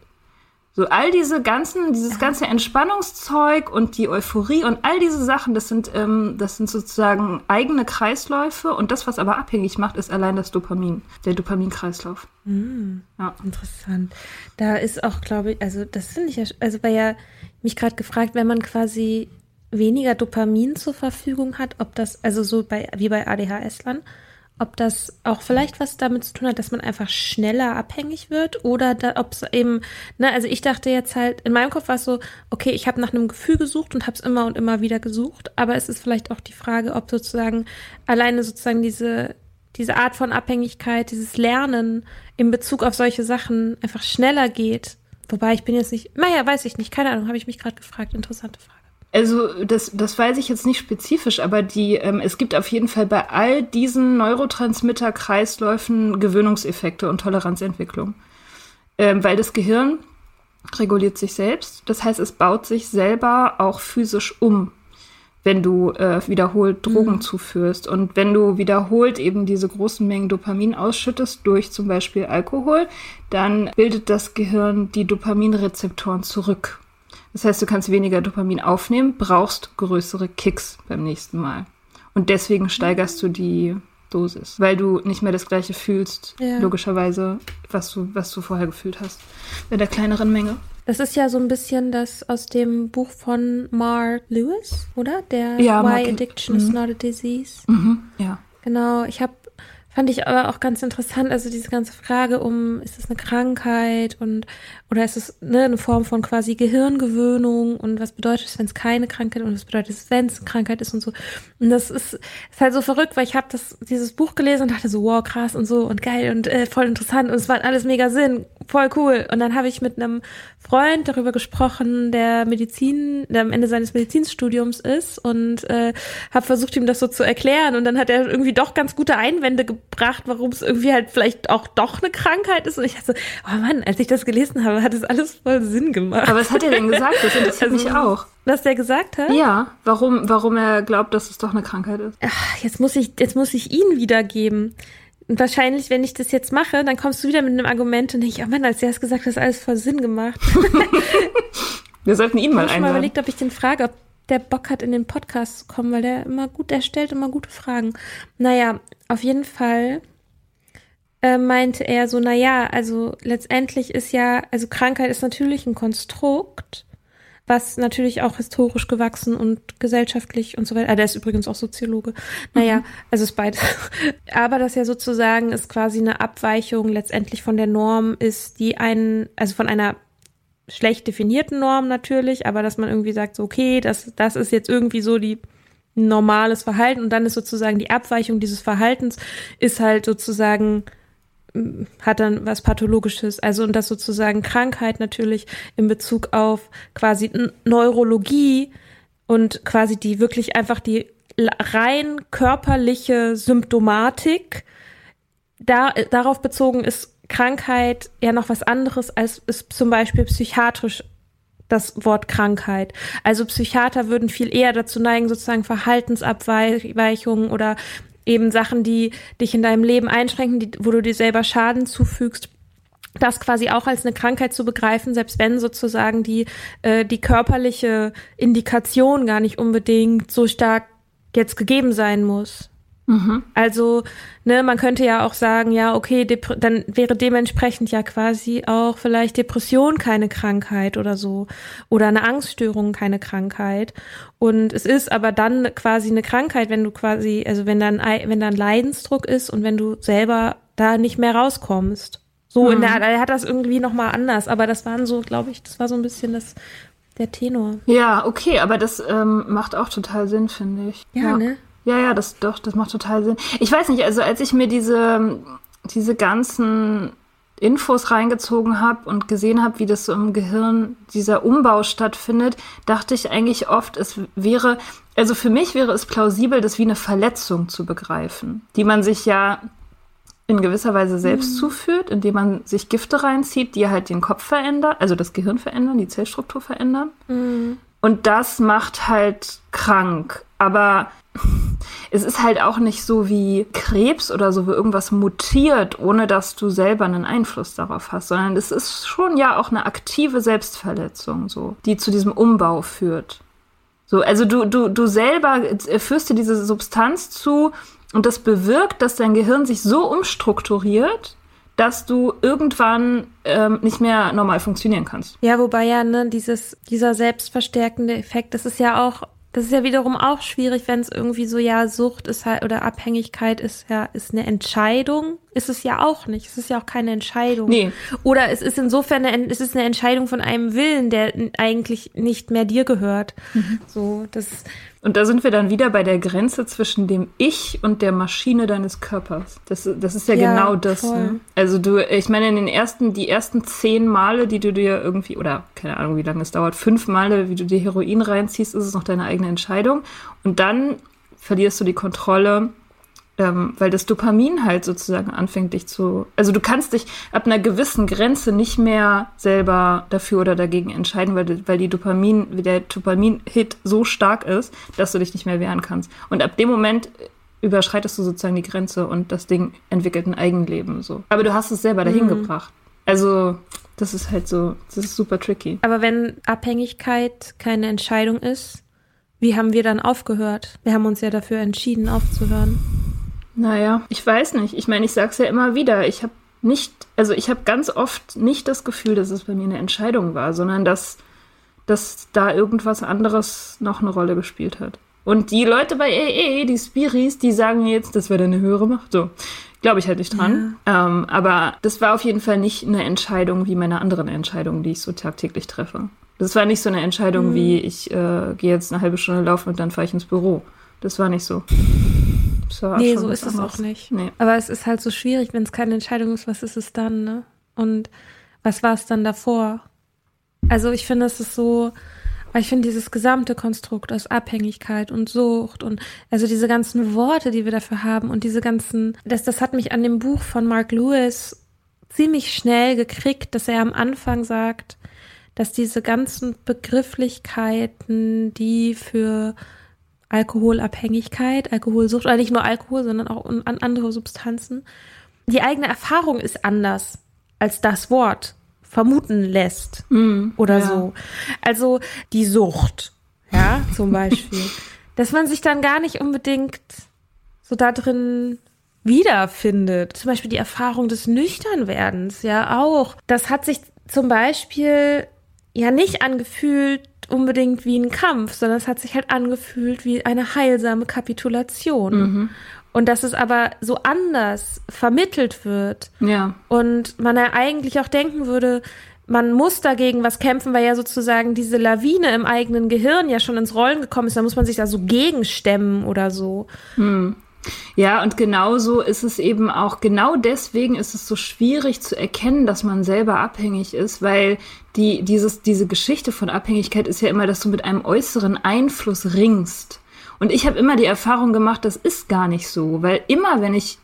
So all diese ganzen, dieses ganze Entspannungszeug und die Euphorie und all diese Sachen, das sind, ähm, das sind sozusagen eigene Kreisläufe und das, was aber abhängig macht, ist allein das Dopamin, der Dopaminkreislauf. Ja. Interessant. Da ist auch, glaube ich, also das finde ich ja, also weil ja mich gerade gefragt, wenn man quasi weniger Dopamin zur Verfügung hat, ob das, also so bei, wie bei ADHS-Lern, ob das auch vielleicht was damit zu tun hat, dass man einfach schneller abhängig wird oder ob es eben, ne, also ich dachte jetzt halt, in meinem Kopf war es so, okay, ich habe nach einem Gefühl gesucht und habe es immer und immer wieder gesucht, aber es ist vielleicht auch die Frage, ob sozusagen alleine sozusagen diese, diese Art von Abhängigkeit, dieses Lernen in Bezug auf solche Sachen einfach schneller geht. Wobei ich bin jetzt nicht, naja, weiß ich nicht, keine Ahnung, habe ich mich gerade gefragt, interessante Frage. Also das, das weiß ich jetzt nicht spezifisch, aber die, ähm, es gibt auf jeden Fall bei all diesen Neurotransmitter-Kreisläufen Gewöhnungseffekte und Toleranzentwicklung. Ähm, weil das Gehirn reguliert sich selbst. Das heißt, es baut sich selber auch physisch um, wenn du äh, wiederholt Drogen zuführst. Und wenn du wiederholt eben diese großen Mengen Dopamin ausschüttest durch zum Beispiel Alkohol, dann bildet das Gehirn die Dopaminrezeptoren zurück. Das heißt, du kannst weniger Dopamin aufnehmen, brauchst größere Kicks beim nächsten Mal. Und deswegen steigerst du die Dosis, weil du nicht mehr das gleiche fühlst, Ja. logischerweise, was du, was du vorher gefühlt hast, bei der kleineren Menge. Das ist ja so ein bisschen das aus dem Buch von Mark Lewis, oder? Der Ja, Why Mark- Addiction is Not a Disease. Mhm, ja. Genau, ich habe fand ich aber auch ganz interessant, also diese ganze Frage um, ist es eine Krankheit und oder ist es ne, eine Form von quasi Gehirngewöhnung und was bedeutet es, wenn es keine Krankheit und was bedeutet es, wenn es Krankheit ist und so. Und das ist, ist halt so verrückt, weil ich habe dieses Buch gelesen und dachte so, wow, krass und so und geil und äh, voll interessant und es macht alles mega Sinn, voll cool. Und dann habe ich mit einem Freund darüber gesprochen, der Medizin, der am Ende seines Medizinstudiums ist und äh, habe versucht, ihm das so zu erklären. Und dann hat er irgendwie doch ganz gute Einwände gebracht, warum es irgendwie halt vielleicht auch doch eine Krankheit ist. Und ich dachte so, oh Mann, als ich das gelesen habe, hat es alles voll Sinn gemacht. Aber was hat er denn gesagt? Das interessiert mich auch. Was der gesagt hat? Ja, warum, warum er glaubt, dass es doch eine Krankheit ist. Ach, jetzt muss ich, jetzt muss ich ihn wiedergeben. Und wahrscheinlich, wenn ich das jetzt mache, dann kommst du wieder mit einem Argument und denke ich, oh Mann, als der es gesagt hat, hat alles voll Sinn gemacht. Wir sollten ihn Ich mal habe schon mal einladen. überlegt, ob ich den frage, ob der Bock hat, in den Podcast zu kommen, weil der immer gut, der stellt immer gute Fragen. Naja, auf jeden Fall äh, meinte er so, naja, also letztendlich ist ja, also Krankheit ist natürlich ein Konstrukt, was natürlich auch historisch gewachsen und gesellschaftlich und so weiter. Ah, der ist übrigens auch Soziologe. Naja, mhm. also ist beides. Aber das ja sozusagen ist quasi eine Abweichung letztendlich von der Norm ist, die einen, also von einer schlecht definierten Norm natürlich, aber dass man irgendwie sagt, so, okay, das, das ist jetzt irgendwie so die normales Verhalten und dann ist sozusagen die Abweichung dieses Verhaltens ist halt sozusagen hat dann was Pathologisches. Also und das sozusagen Krankheit natürlich in Bezug auf quasi Neurologie und quasi die wirklich einfach die rein körperliche Symptomatik. Da, darauf bezogen ist Krankheit ja noch was anderes als ist zum Beispiel psychiatrisch das Wort Krankheit. Also Psychiater würden viel eher dazu neigen, sozusagen Verhaltensabweichungen oder eben Sachen, die dich in deinem Leben einschränken, die, wo du dir selber Schaden zufügst, das quasi auch als eine Krankheit zu begreifen, selbst wenn sozusagen die, äh, die körperliche Indikation gar nicht unbedingt so stark jetzt gegeben sein muss. Mhm. Also, ne, man könnte ja auch sagen, ja, okay, Dep dann wäre dementsprechend ja quasi auch vielleicht Depression keine Krankheit oder so oder eine Angststörung keine Krankheit. Und es ist aber dann quasi eine Krankheit, wenn du quasi, also wenn dann wenn dann Leidensdruck ist und wenn du selber da nicht mehr rauskommst. So mhm. in der, er hat das irgendwie noch mal anders, aber das waren so, glaube ich, das war so ein bisschen das der Tenor. Ja, okay, aber das ähm, macht auch total Sinn, finde ich. Ja, ja, ne? Ja, ja, das doch, das macht total Sinn. Ich weiß nicht, also als ich mir diese, diese ganzen Infos reingezogen habe und gesehen habe, wie das so im Gehirn dieser Umbau stattfindet, dachte ich eigentlich oft, es wäre, also für mich wäre es plausibel, das wie eine Verletzung zu begreifen, die man sich ja in gewisser Weise selbst mhm. zuführt, indem man sich Gifte reinzieht, die halt den Kopf verändern, also das Gehirn verändern, die Zellstruktur verändern. Mhm. Und das macht halt krank. Aber es ist halt auch nicht so wie Krebs oder so, wo irgendwas mutiert, ohne dass du selber einen Einfluss darauf hast, sondern es ist schon ja auch eine aktive Selbstverletzung, so, die zu diesem Umbau führt. So, also du, du, du selber führst dir diese Substanz zu und das bewirkt, dass dein Gehirn sich so umstrukturiert, dass du irgendwann ähm, nicht mehr normal funktionieren kannst. Ja, wobei ja ne, dieses, dieser selbstverstärkende Effekt, das ist ja auch das ist ja wiederum auch schwierig, wenn es irgendwie so, ja, Sucht ist halt oder Abhängigkeit ist ja, ist eine Entscheidung. Ist es ja auch nicht. Es ist ja auch keine Entscheidung. Nee. Oder es ist insofern eine, es ist eine Entscheidung von einem Willen, der eigentlich nicht mehr dir gehört. Mhm. So, das, und da sind wir dann wieder bei der Grenze zwischen dem Ich und der Maschine deines Körpers. Das, das ist ja, ja genau das. Ne? Also du, ich meine, in den ersten, die ersten zehn Male, die du dir irgendwie, oder keine Ahnung, wie lange es dauert, fünf Male, wie du dir Heroin reinziehst, ist es noch deine eigene Entscheidung. Und dann verlierst du die Kontrolle ähm, weil das Dopamin halt sozusagen anfängt, dich zu. Also du kannst dich ab einer gewissen Grenze nicht mehr selber dafür oder dagegen entscheiden, weil, weil die Dopamin, der Dopamin-Hit so stark ist, dass du dich nicht mehr wehren kannst. Und ab dem Moment überschreitest du sozusagen die Grenze und das Ding entwickelt ein Eigenleben so. Aber du hast es selber dahin mhm. gebracht. Also das ist halt so, das ist super tricky. Aber wenn Abhängigkeit keine Entscheidung ist, wie haben wir dann aufgehört? Wir haben uns ja dafür entschieden, aufzuhören. Naja, ich weiß nicht. Ich meine, ich sag's ja immer wieder. Ich habe nicht, also ich habe ganz oft nicht das Gefühl, dass es bei mir eine Entscheidung war, sondern dass, dass da irgendwas anderes noch eine Rolle gespielt hat. Und die Leute bei AA, die Spiris, die sagen jetzt, das wäre eine höhere Macht. So, glaube ich halt nicht dran. Ja. Ähm, aber das war auf jeden Fall nicht eine Entscheidung wie meine anderen Entscheidungen, die ich so tagtäglich treffe. Das war nicht so eine Entscheidung mhm. wie, ich äh, gehe jetzt eine halbe Stunde laufen und dann fahre ich ins Büro. Das war nicht so. So nee, so ist es auch nicht. Nee. Aber es ist halt so schwierig, wenn es keine Entscheidung ist, was ist es dann, ne? Und was war es dann davor? Also ich finde, es ist so, weil ich finde dieses gesamte Konstrukt aus Abhängigkeit und Sucht und also diese ganzen Worte, die wir dafür haben und diese ganzen, das, das hat mich an dem Buch von Mark Lewis ziemlich schnell gekriegt, dass er am Anfang sagt, dass diese ganzen Begrifflichkeiten, die für Alkoholabhängigkeit, Alkoholsucht, oder nicht nur Alkohol, sondern auch an andere Substanzen. Die eigene Erfahrung ist anders als das Wort vermuten lässt mm, oder ja. so. Also die Sucht, ja, zum Beispiel. dass man sich dann gar nicht unbedingt so da drin wiederfindet. Zum Beispiel die Erfahrung des Nüchternwerdens, ja auch. Das hat sich zum Beispiel ja nicht angefühlt unbedingt wie ein Kampf, sondern es hat sich halt angefühlt wie eine heilsame Kapitulation. Mhm. Und dass es aber so anders vermittelt wird. Ja. Und man ja eigentlich auch denken würde, man muss dagegen was kämpfen, weil ja sozusagen diese Lawine im eigenen Gehirn ja schon ins Rollen gekommen ist. Da muss man sich da so gegenstemmen oder so. Hm. Ja, und genauso ist es eben auch, genau deswegen ist es so schwierig zu erkennen, dass man selber abhängig ist, weil die, dieses, diese Geschichte von Abhängigkeit ist ja immer, dass du mit einem äußeren Einfluss ringst. Und ich habe immer die Erfahrung gemacht, das ist gar nicht so, weil immer, wenn ich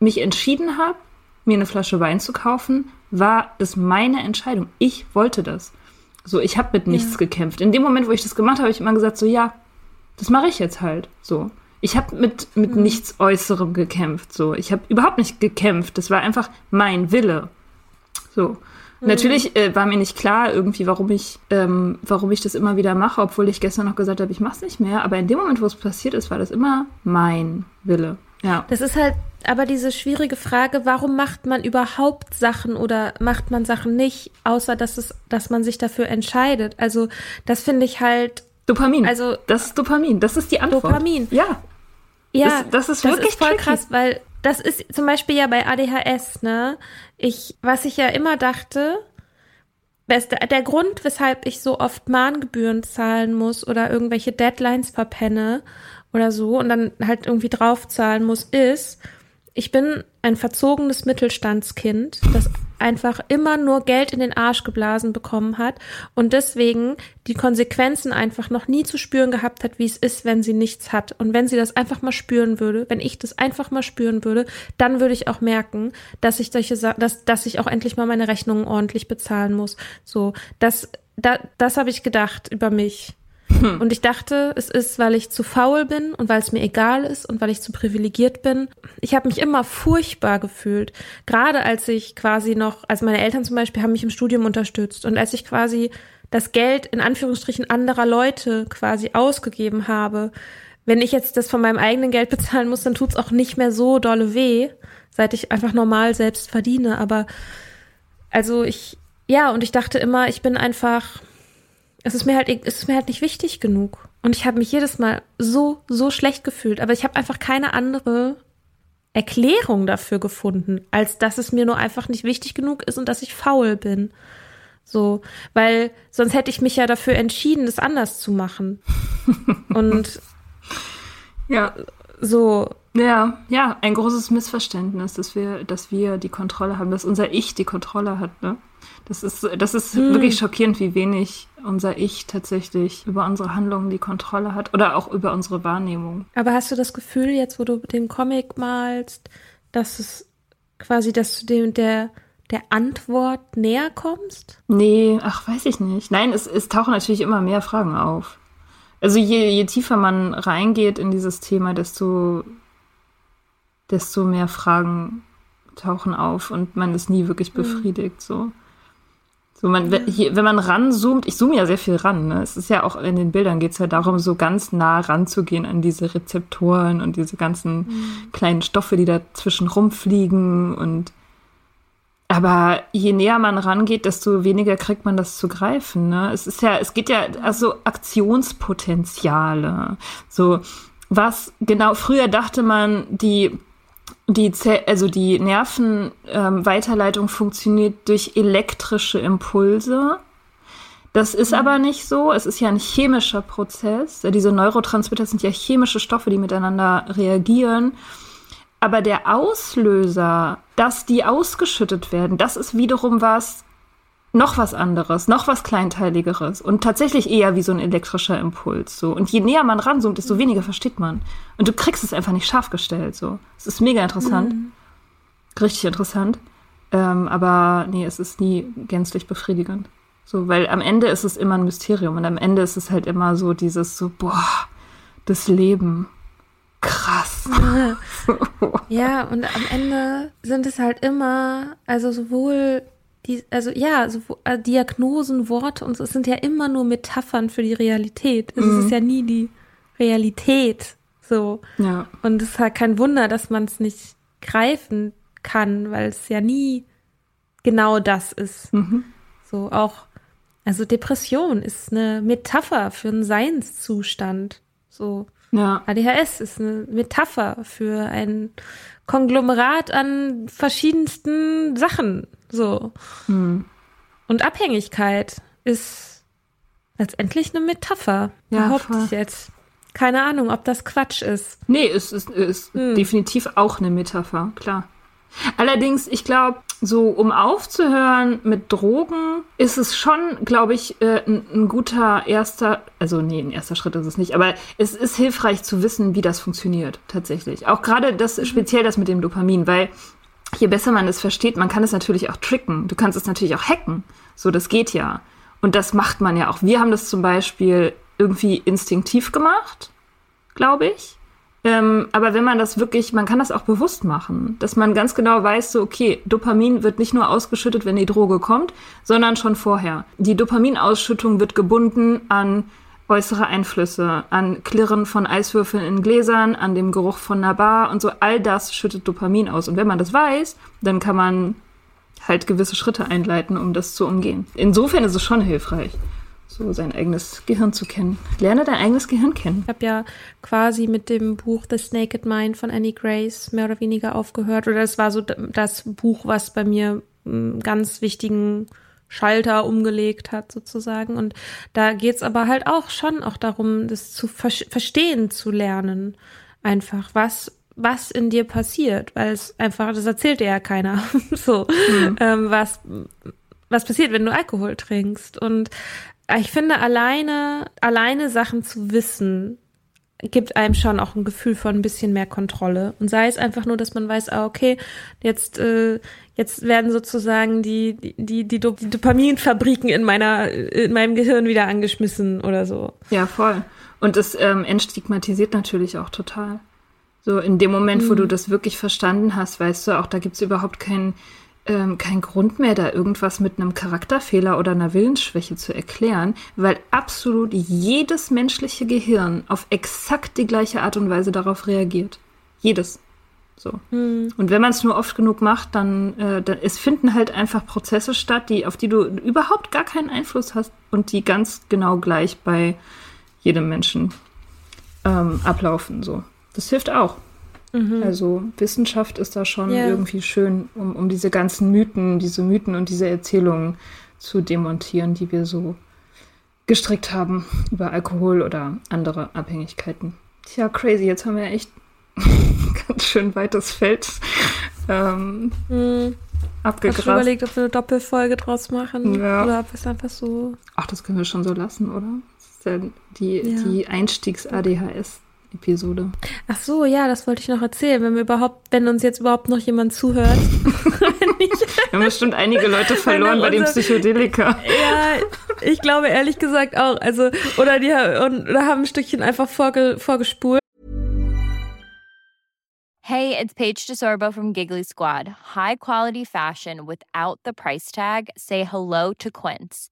mich entschieden habe, mir eine Flasche Wein zu kaufen, war das meine Entscheidung. Ich wollte das. So, ich habe mit nichts ja. gekämpft. In dem Moment, wo ich das gemacht habe, habe ich immer gesagt, so ja, das mache ich jetzt halt. So, ich habe mit mit mhm. nichts Äußerem gekämpft. So, ich habe überhaupt nicht gekämpft. Das war einfach mein Wille. So. Mhm. Natürlich äh, war mir nicht klar irgendwie, warum ich, ähm, warum ich das immer wieder mache, obwohl ich gestern noch gesagt habe, ich mache es nicht mehr. Aber in dem Moment, wo es passiert ist, war das immer mein Wille. Ja. Das ist halt aber diese schwierige Frage, warum macht man überhaupt Sachen oder macht man Sachen nicht, außer dass es, dass man sich dafür entscheidet. Also das finde ich halt. Dopamin. Also das ist Dopamin. Das ist die Antwort. Dopamin. Ja. Ja. Das, das ist wirklich das ist voll tricky. krass, weil das ist zum Beispiel ja bei ADHS. Ne, ich, was ich ja immer dachte, der Grund, weshalb ich so oft Mahngebühren zahlen muss oder irgendwelche Deadlines verpenne oder so und dann halt irgendwie draufzahlen muss, ist, ich bin ein verzogenes Mittelstandskind, das einfach immer nur Geld in den Arsch geblasen bekommen hat und deswegen die Konsequenzen einfach noch nie zu spüren gehabt hat, wie es ist, wenn sie nichts hat. Und wenn sie das einfach mal spüren würde, wenn ich das einfach mal spüren würde, dann würde ich auch merken, dass ich solche, dass, dass ich auch endlich mal meine Rechnungen ordentlich bezahlen muss. So, das, da, das habe ich gedacht über mich. Hm. Und ich dachte, es ist, weil ich zu faul bin und weil es mir egal ist und weil ich zu privilegiert bin. Ich habe mich immer furchtbar gefühlt. Gerade als ich quasi noch, also meine Eltern zum Beispiel haben mich im Studium unterstützt und als ich quasi das Geld in Anführungsstrichen anderer Leute quasi ausgegeben habe. Wenn ich jetzt das von meinem eigenen Geld bezahlen muss, dann tut's auch nicht mehr so dolle weh, seit ich einfach normal selbst verdiene. Aber also ich, ja, und ich dachte immer, ich bin einfach es ist mir halt, es ist mir halt nicht wichtig genug. Und ich habe mich jedes Mal so, so schlecht gefühlt. Aber ich habe einfach keine andere Erklärung dafür gefunden, als dass es mir nur einfach nicht wichtig genug ist und dass ich faul bin. So, weil sonst hätte ich mich ja dafür entschieden, das anders zu machen. und ja, so. Ja, ja, ein großes Missverständnis, dass wir, dass wir die Kontrolle haben, dass unser Ich die Kontrolle hat, ne? Das ist, das ist hm. wirklich schockierend, wie wenig unser Ich tatsächlich über unsere Handlungen die Kontrolle hat oder auch über unsere Wahrnehmung. Aber hast du das Gefühl, jetzt wo du den Comic malst, dass es quasi, dass du dem der der Antwort näher kommst? Nee, ach, weiß ich nicht. Nein, es, es tauchen natürlich immer mehr Fragen auf. Also je, je tiefer man reingeht in dieses Thema, desto, desto mehr Fragen tauchen auf und man ist nie wirklich hm. befriedigt. So. So man, hier, wenn man ranzoomt, ich zoome ja sehr viel ran, ne? Es ist ja auch in den Bildern geht es ja darum, so ganz nah ranzugehen an diese Rezeptoren und diese ganzen mhm. kleinen Stoffe, die dazwischen rumfliegen und aber je näher man rangeht, desto weniger kriegt man das zu greifen. Ne? Es ist ja, es geht ja also Aktionspotenziale. So was genau früher dachte man, die die, also die Nervenweiterleitung ähm, funktioniert durch elektrische Impulse. Das ist mhm. aber nicht so. Es ist ja ein chemischer Prozess. Diese Neurotransmitter sind ja chemische Stoffe, die miteinander reagieren. Aber der Auslöser, dass die ausgeschüttet werden, das ist wiederum was, noch was anderes, noch was Kleinteiligeres und tatsächlich eher wie so ein elektrischer Impuls. So. Und je näher man ranzoomt, desto weniger versteht man. Und du kriegst es einfach nicht scharf gestellt. So. Es ist mega interessant. Mhm. Richtig interessant. Ähm, aber nee, es ist nie gänzlich befriedigend. So, weil am Ende ist es immer ein Mysterium und am Ende ist es halt immer so dieses so, boah, das Leben. Krass. ja, und am Ende sind es halt immer, also sowohl die, also ja, so, äh, Diagnosen, Worte und so, es sind ja immer nur Metaphern für die Realität. Es mhm. ist ja nie die Realität. So. Ja. Und es ist halt kein Wunder, dass man es nicht greifen kann, weil es ja nie genau das ist. Mhm. So auch Also Depression ist eine Metapher für einen Seinszustand. So. Ja. ADHS ist eine Metapher für ein Konglomerat an verschiedensten Sachen. So. Hm. Und Abhängigkeit ist letztendlich eine Metapher. Ja, behaupte voll. ich jetzt. Keine Ahnung, ob das Quatsch ist. Nee, es ist, ist Hm. definitiv auch eine Metapher, klar. Allerdings, ich glaube, so um aufzuhören mit Drogen, ist es schon, glaube ich, äh, ein, ein guter erster, also nee, ein erster Schritt ist es nicht, aber es ist hilfreich zu wissen, wie das funktioniert tatsächlich. Auch gerade das, speziell das mit dem Dopamin, weil je besser man es versteht, man kann es natürlich auch tricken. Du kannst es natürlich auch hacken. So, das geht ja. Und das macht man ja auch. Wir haben das zum Beispiel irgendwie instinktiv gemacht, glaube ich. Ähm, aber wenn man das wirklich, man kann das auch bewusst machen, dass man ganz genau weiß, so, okay, Dopamin wird nicht nur ausgeschüttet, wenn die Droge kommt, sondern schon vorher. Die Dopaminausschüttung wird gebunden an äußere Einflüsse, an Klirren von Eiswürfeln in Gläsern, an dem Geruch von einer Bar und so. All das schüttet Dopamin aus. Und wenn man das weiß, dann kann man halt gewisse Schritte einleiten, um das zu umgehen. Insofern ist es schon hilfreich, so sein eigenes Gehirn zu kennen. Lerne dein eigenes Gehirn kennen. Ich habe ja quasi mit dem Buch The Naked Mind von Annie Grace mehr oder weniger aufgehört. Oder es war so das Buch, was bei mir einen ganz wichtigen Schalter umgelegt hat, sozusagen. Und da geht's aber halt auch schon auch darum, das zu ver verstehen zu lernen. Einfach, was, was in dir passiert. Weil es einfach, das erzählt dir ja keiner. so, ähm, was, was passiert, wenn du Alkohol trinkst. Und ich finde, alleine, alleine Sachen zu wissen, gibt einem schon auch ein Gefühl von ein bisschen mehr Kontrolle. Und sei es einfach nur, dass man weiß, ah, okay, jetzt, äh, jetzt werden sozusagen die, die, die, Dop- die Dopaminfabriken in meiner, in meinem Gehirn wieder angeschmissen oder so. Ja, voll. Und es ähm, entstigmatisiert natürlich auch total. So in dem Moment, wo du das wirklich verstanden hast, weißt du auch, da gibt's überhaupt keinen ähm, kein Grund mehr, da irgendwas mit einem Charakterfehler oder einer Willensschwäche zu erklären, weil absolut jedes menschliche Gehirn auf exakt die gleiche Art und Weise darauf reagiert. Jedes. So. Und wenn man es nur oft genug macht, dann, äh, dann es finden halt einfach Prozesse statt, die, auf die du überhaupt gar keinen Einfluss hast und die ganz genau gleich bei jedem Menschen ähm, ablaufen. So. Das hilft auch. Also Wissenschaft ist da schon Ja. irgendwie schön, um, um diese ganzen Mythen, diese Mythen und diese Erzählungen zu demontieren, die wir so gestrickt haben über Alkohol oder andere Abhängigkeiten. Tja, crazy, jetzt haben wir echt ganz schön weites Feld ähm, Hm. Hast du abgegrast. überlegt, ob wir eine Doppelfolge draus machen? Ja. Oder ob wir es einfach so. Ach, das können wir schon so lassen, oder? Das ist ja die, Ja. Einstiegs-ADHS-Episode. Ach so, ja, das wollte ich noch erzählen. Wenn wir überhaupt, wenn uns jetzt überhaupt noch jemand zuhört. Wir haben bestimmt einige Leute verloren bei dem Psychedelika. Ja, ich glaube ehrlich gesagt auch. Also, oder die und, oder haben ein Stückchen einfach vorge, vorgespult. Hey, it's Paige DeSorbo from Giggly Squad. High quality fashion without the price tag. Say hello to Quince.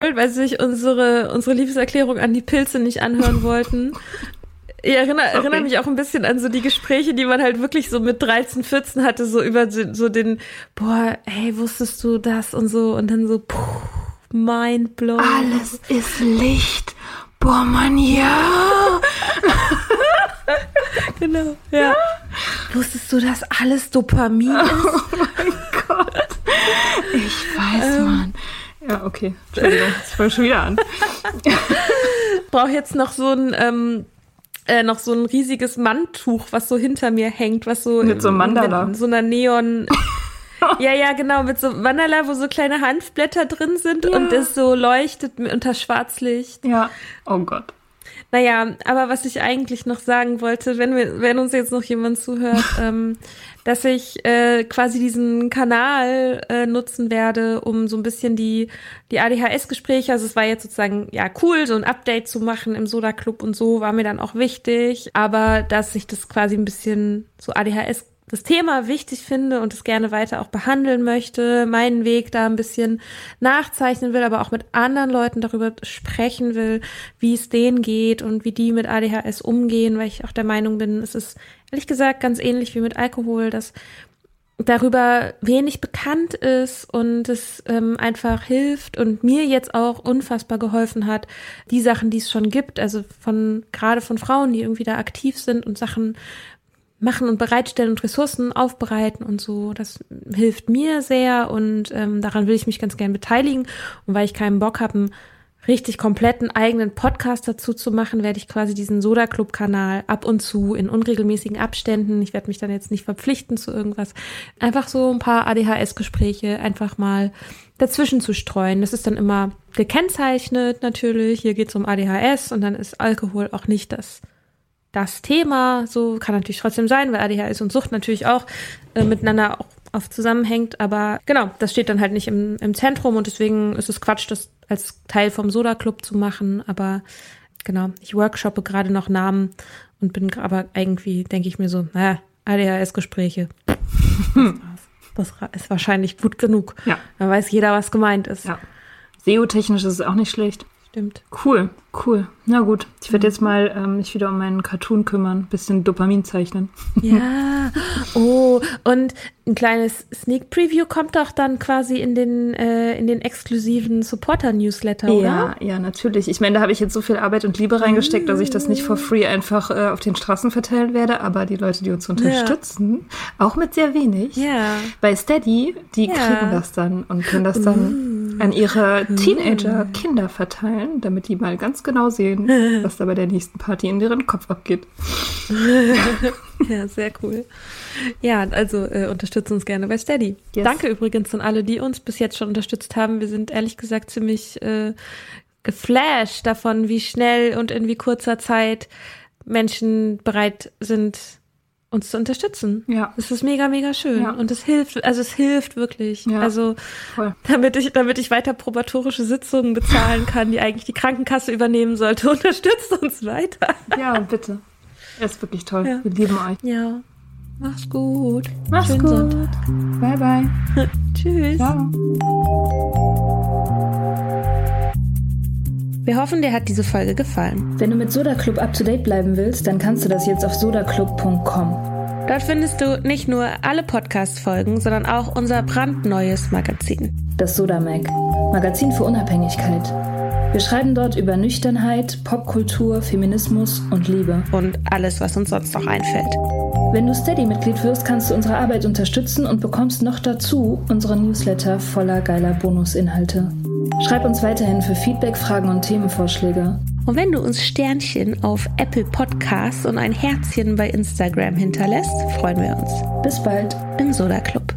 Weil sie sich unsere, unsere Liebeserklärung an die Pilze nicht anhören wollten. Ich erinnere, erinnere mich auch ein bisschen an so die Gespräche, die man halt wirklich so mit 13, 14 hatte, so über so den, boah, hey, wusstest du das und so und dann so, puh, mind blown. Alles ist Licht. Boah, Mann, ja. Genau, ja. Wusstest du, dass alles Dopamin ist? Gott. Ich weiß, Mann. Ja, okay. Entschuldigung, das fange schon wieder an. Ich brauche jetzt noch so ein, ähm, äh, noch so ein riesiges Mandtuch, was so hinter mir hängt, was so Mit so einem Mandala. mit so einer Neon Ja, ja, genau, mit so Mandala, wo so kleine Hanfblätter drin sind und das so leuchtet unter Schwarzlicht. Ja. Oh Gott. Naja, aber was ich eigentlich noch sagen wollte, wenn wir, wenn uns jetzt noch jemand zuhört, ähm, dass ich äh, quasi diesen Kanal äh, nutzen werde, um so ein bisschen die, die ADHS-Gespräche, also es war jetzt sozusagen, ja, cool, so ein Update zu machen im Soda Club und so, war mir dann auch wichtig, aber dass ich das quasi ein bisschen so ADHS das Thema wichtig finde und es gerne weiter auch behandeln möchte, meinen Weg da ein bisschen nachzeichnen will, aber auch mit anderen Leuten darüber sprechen will, wie es denen geht und wie die mit ADHS umgehen, weil ich auch der Meinung bin, es ist ehrlich gesagt ganz ähnlich wie mit Alkohol, dass darüber wenig bekannt ist und es ähm, einfach hilft und mir jetzt auch unfassbar geholfen hat, die Sachen, die es schon gibt, also von gerade von Frauen, die irgendwie da aktiv sind und Sachen machen und bereitstellen und Ressourcen aufbereiten und so. Das hilft mir sehr und ähm, daran will ich mich ganz gern beteiligen. Und weil ich keinen Bock habe, einen richtig kompletten eigenen Podcast dazu zu machen, werde ich quasi diesen Soda Club Kanal ab und zu in unregelmäßigen Abständen, ich werde mich dann jetzt nicht verpflichten zu irgendwas, einfach so ein paar ADHS Gespräche einfach mal dazwischen zu streuen. Das ist dann immer gekennzeichnet natürlich. Hier geht es um ADHS und dann ist Alkohol auch nicht das das Thema. So kann natürlich trotzdem sein, weil ADHS und Sucht natürlich auch äh, miteinander auch oft zusammenhängt. Aber genau, das steht dann halt nicht im, im Zentrum und deswegen ist es Quatsch, das als Teil vom Soda Club zu machen. Aber genau, ich workshoppe gerade noch Namen und bin aber irgendwie, denke ich mir so, naja, ADHS-Gespräche. Das ist wahrscheinlich gut genug. Ja. Dann weiß jeder, was gemeint ist. Ja. SEO-technisch ist es auch nicht schlecht. Stimmt. Cool, cool. Na gut, ich werde jetzt mal ähm, mich wieder um meinen Cartoon kümmern, bisschen Dopamin zeichnen. Ja. Oh, und ein kleines Sneak Preview kommt doch dann quasi in den äh, in den exklusiven Supporter Newsletter, oder? Ja, ja, natürlich. Ich meine, da habe ich jetzt so viel Arbeit und Liebe reingesteckt, dass ich das nicht for free einfach äh, auf den Straßen verteilen werde, aber die Leute, die uns unterstützen, ja. auch mit sehr wenig. Ja. Bei Steady, die ja. kriegen das dann und können das dann uh. an ihre Teenager Kinder verteilen, damit die mal ganz genau sehen, was da bei der nächsten Party in deren Kopf abgeht. ja, sehr cool. Ja, also äh, unterstützen uns gerne bei Steady. Yes. Danke übrigens an alle, die uns bis jetzt schon unterstützt haben. Wir sind ehrlich gesagt ziemlich äh, geflasht davon, wie schnell und in wie kurzer Zeit Menschen bereit sind, uns zu unterstützen. Ja. Das ist mega, mega schön. Ja. Und es hilft, also es hilft wirklich. Ja. Also, Voll. damit ich, damit ich weiter probatorische Sitzungen bezahlen kann, die eigentlich die Krankenkasse übernehmen sollte, unterstützt uns weiter. Ja, bitte. Er ist wirklich toll. Ja. Wir lieben euch. Ja. Mach's gut. Mach's Schönen gut. Sonntag. Bye, bye. Tschüss. Ciao. Wir hoffen, dir hat diese Folge gefallen. Wenn du mit Soda Club up to date bleiben willst, dann kannst du das jetzt auf sodaclub.com. Dort findest du nicht nur alle Podcast-Folgen, sondern auch unser brandneues Magazin. Das Soda Mag. Magazin für Unabhängigkeit. Wir schreiben dort über Nüchternheit, Popkultur, Feminismus und Liebe. Und alles, was uns sonst noch einfällt. Wenn du Steady-Mitglied wirst, kannst du unsere Arbeit unterstützen und bekommst noch dazu unsere Newsletter voller geiler Bonusinhalte. Schreib uns weiterhin für Feedback, Fragen und Themenvorschläge. Und wenn du uns Sternchen auf Apple Podcasts und ein Herzchen bei Instagram hinterlässt, freuen wir uns. Bis bald im Soda Club.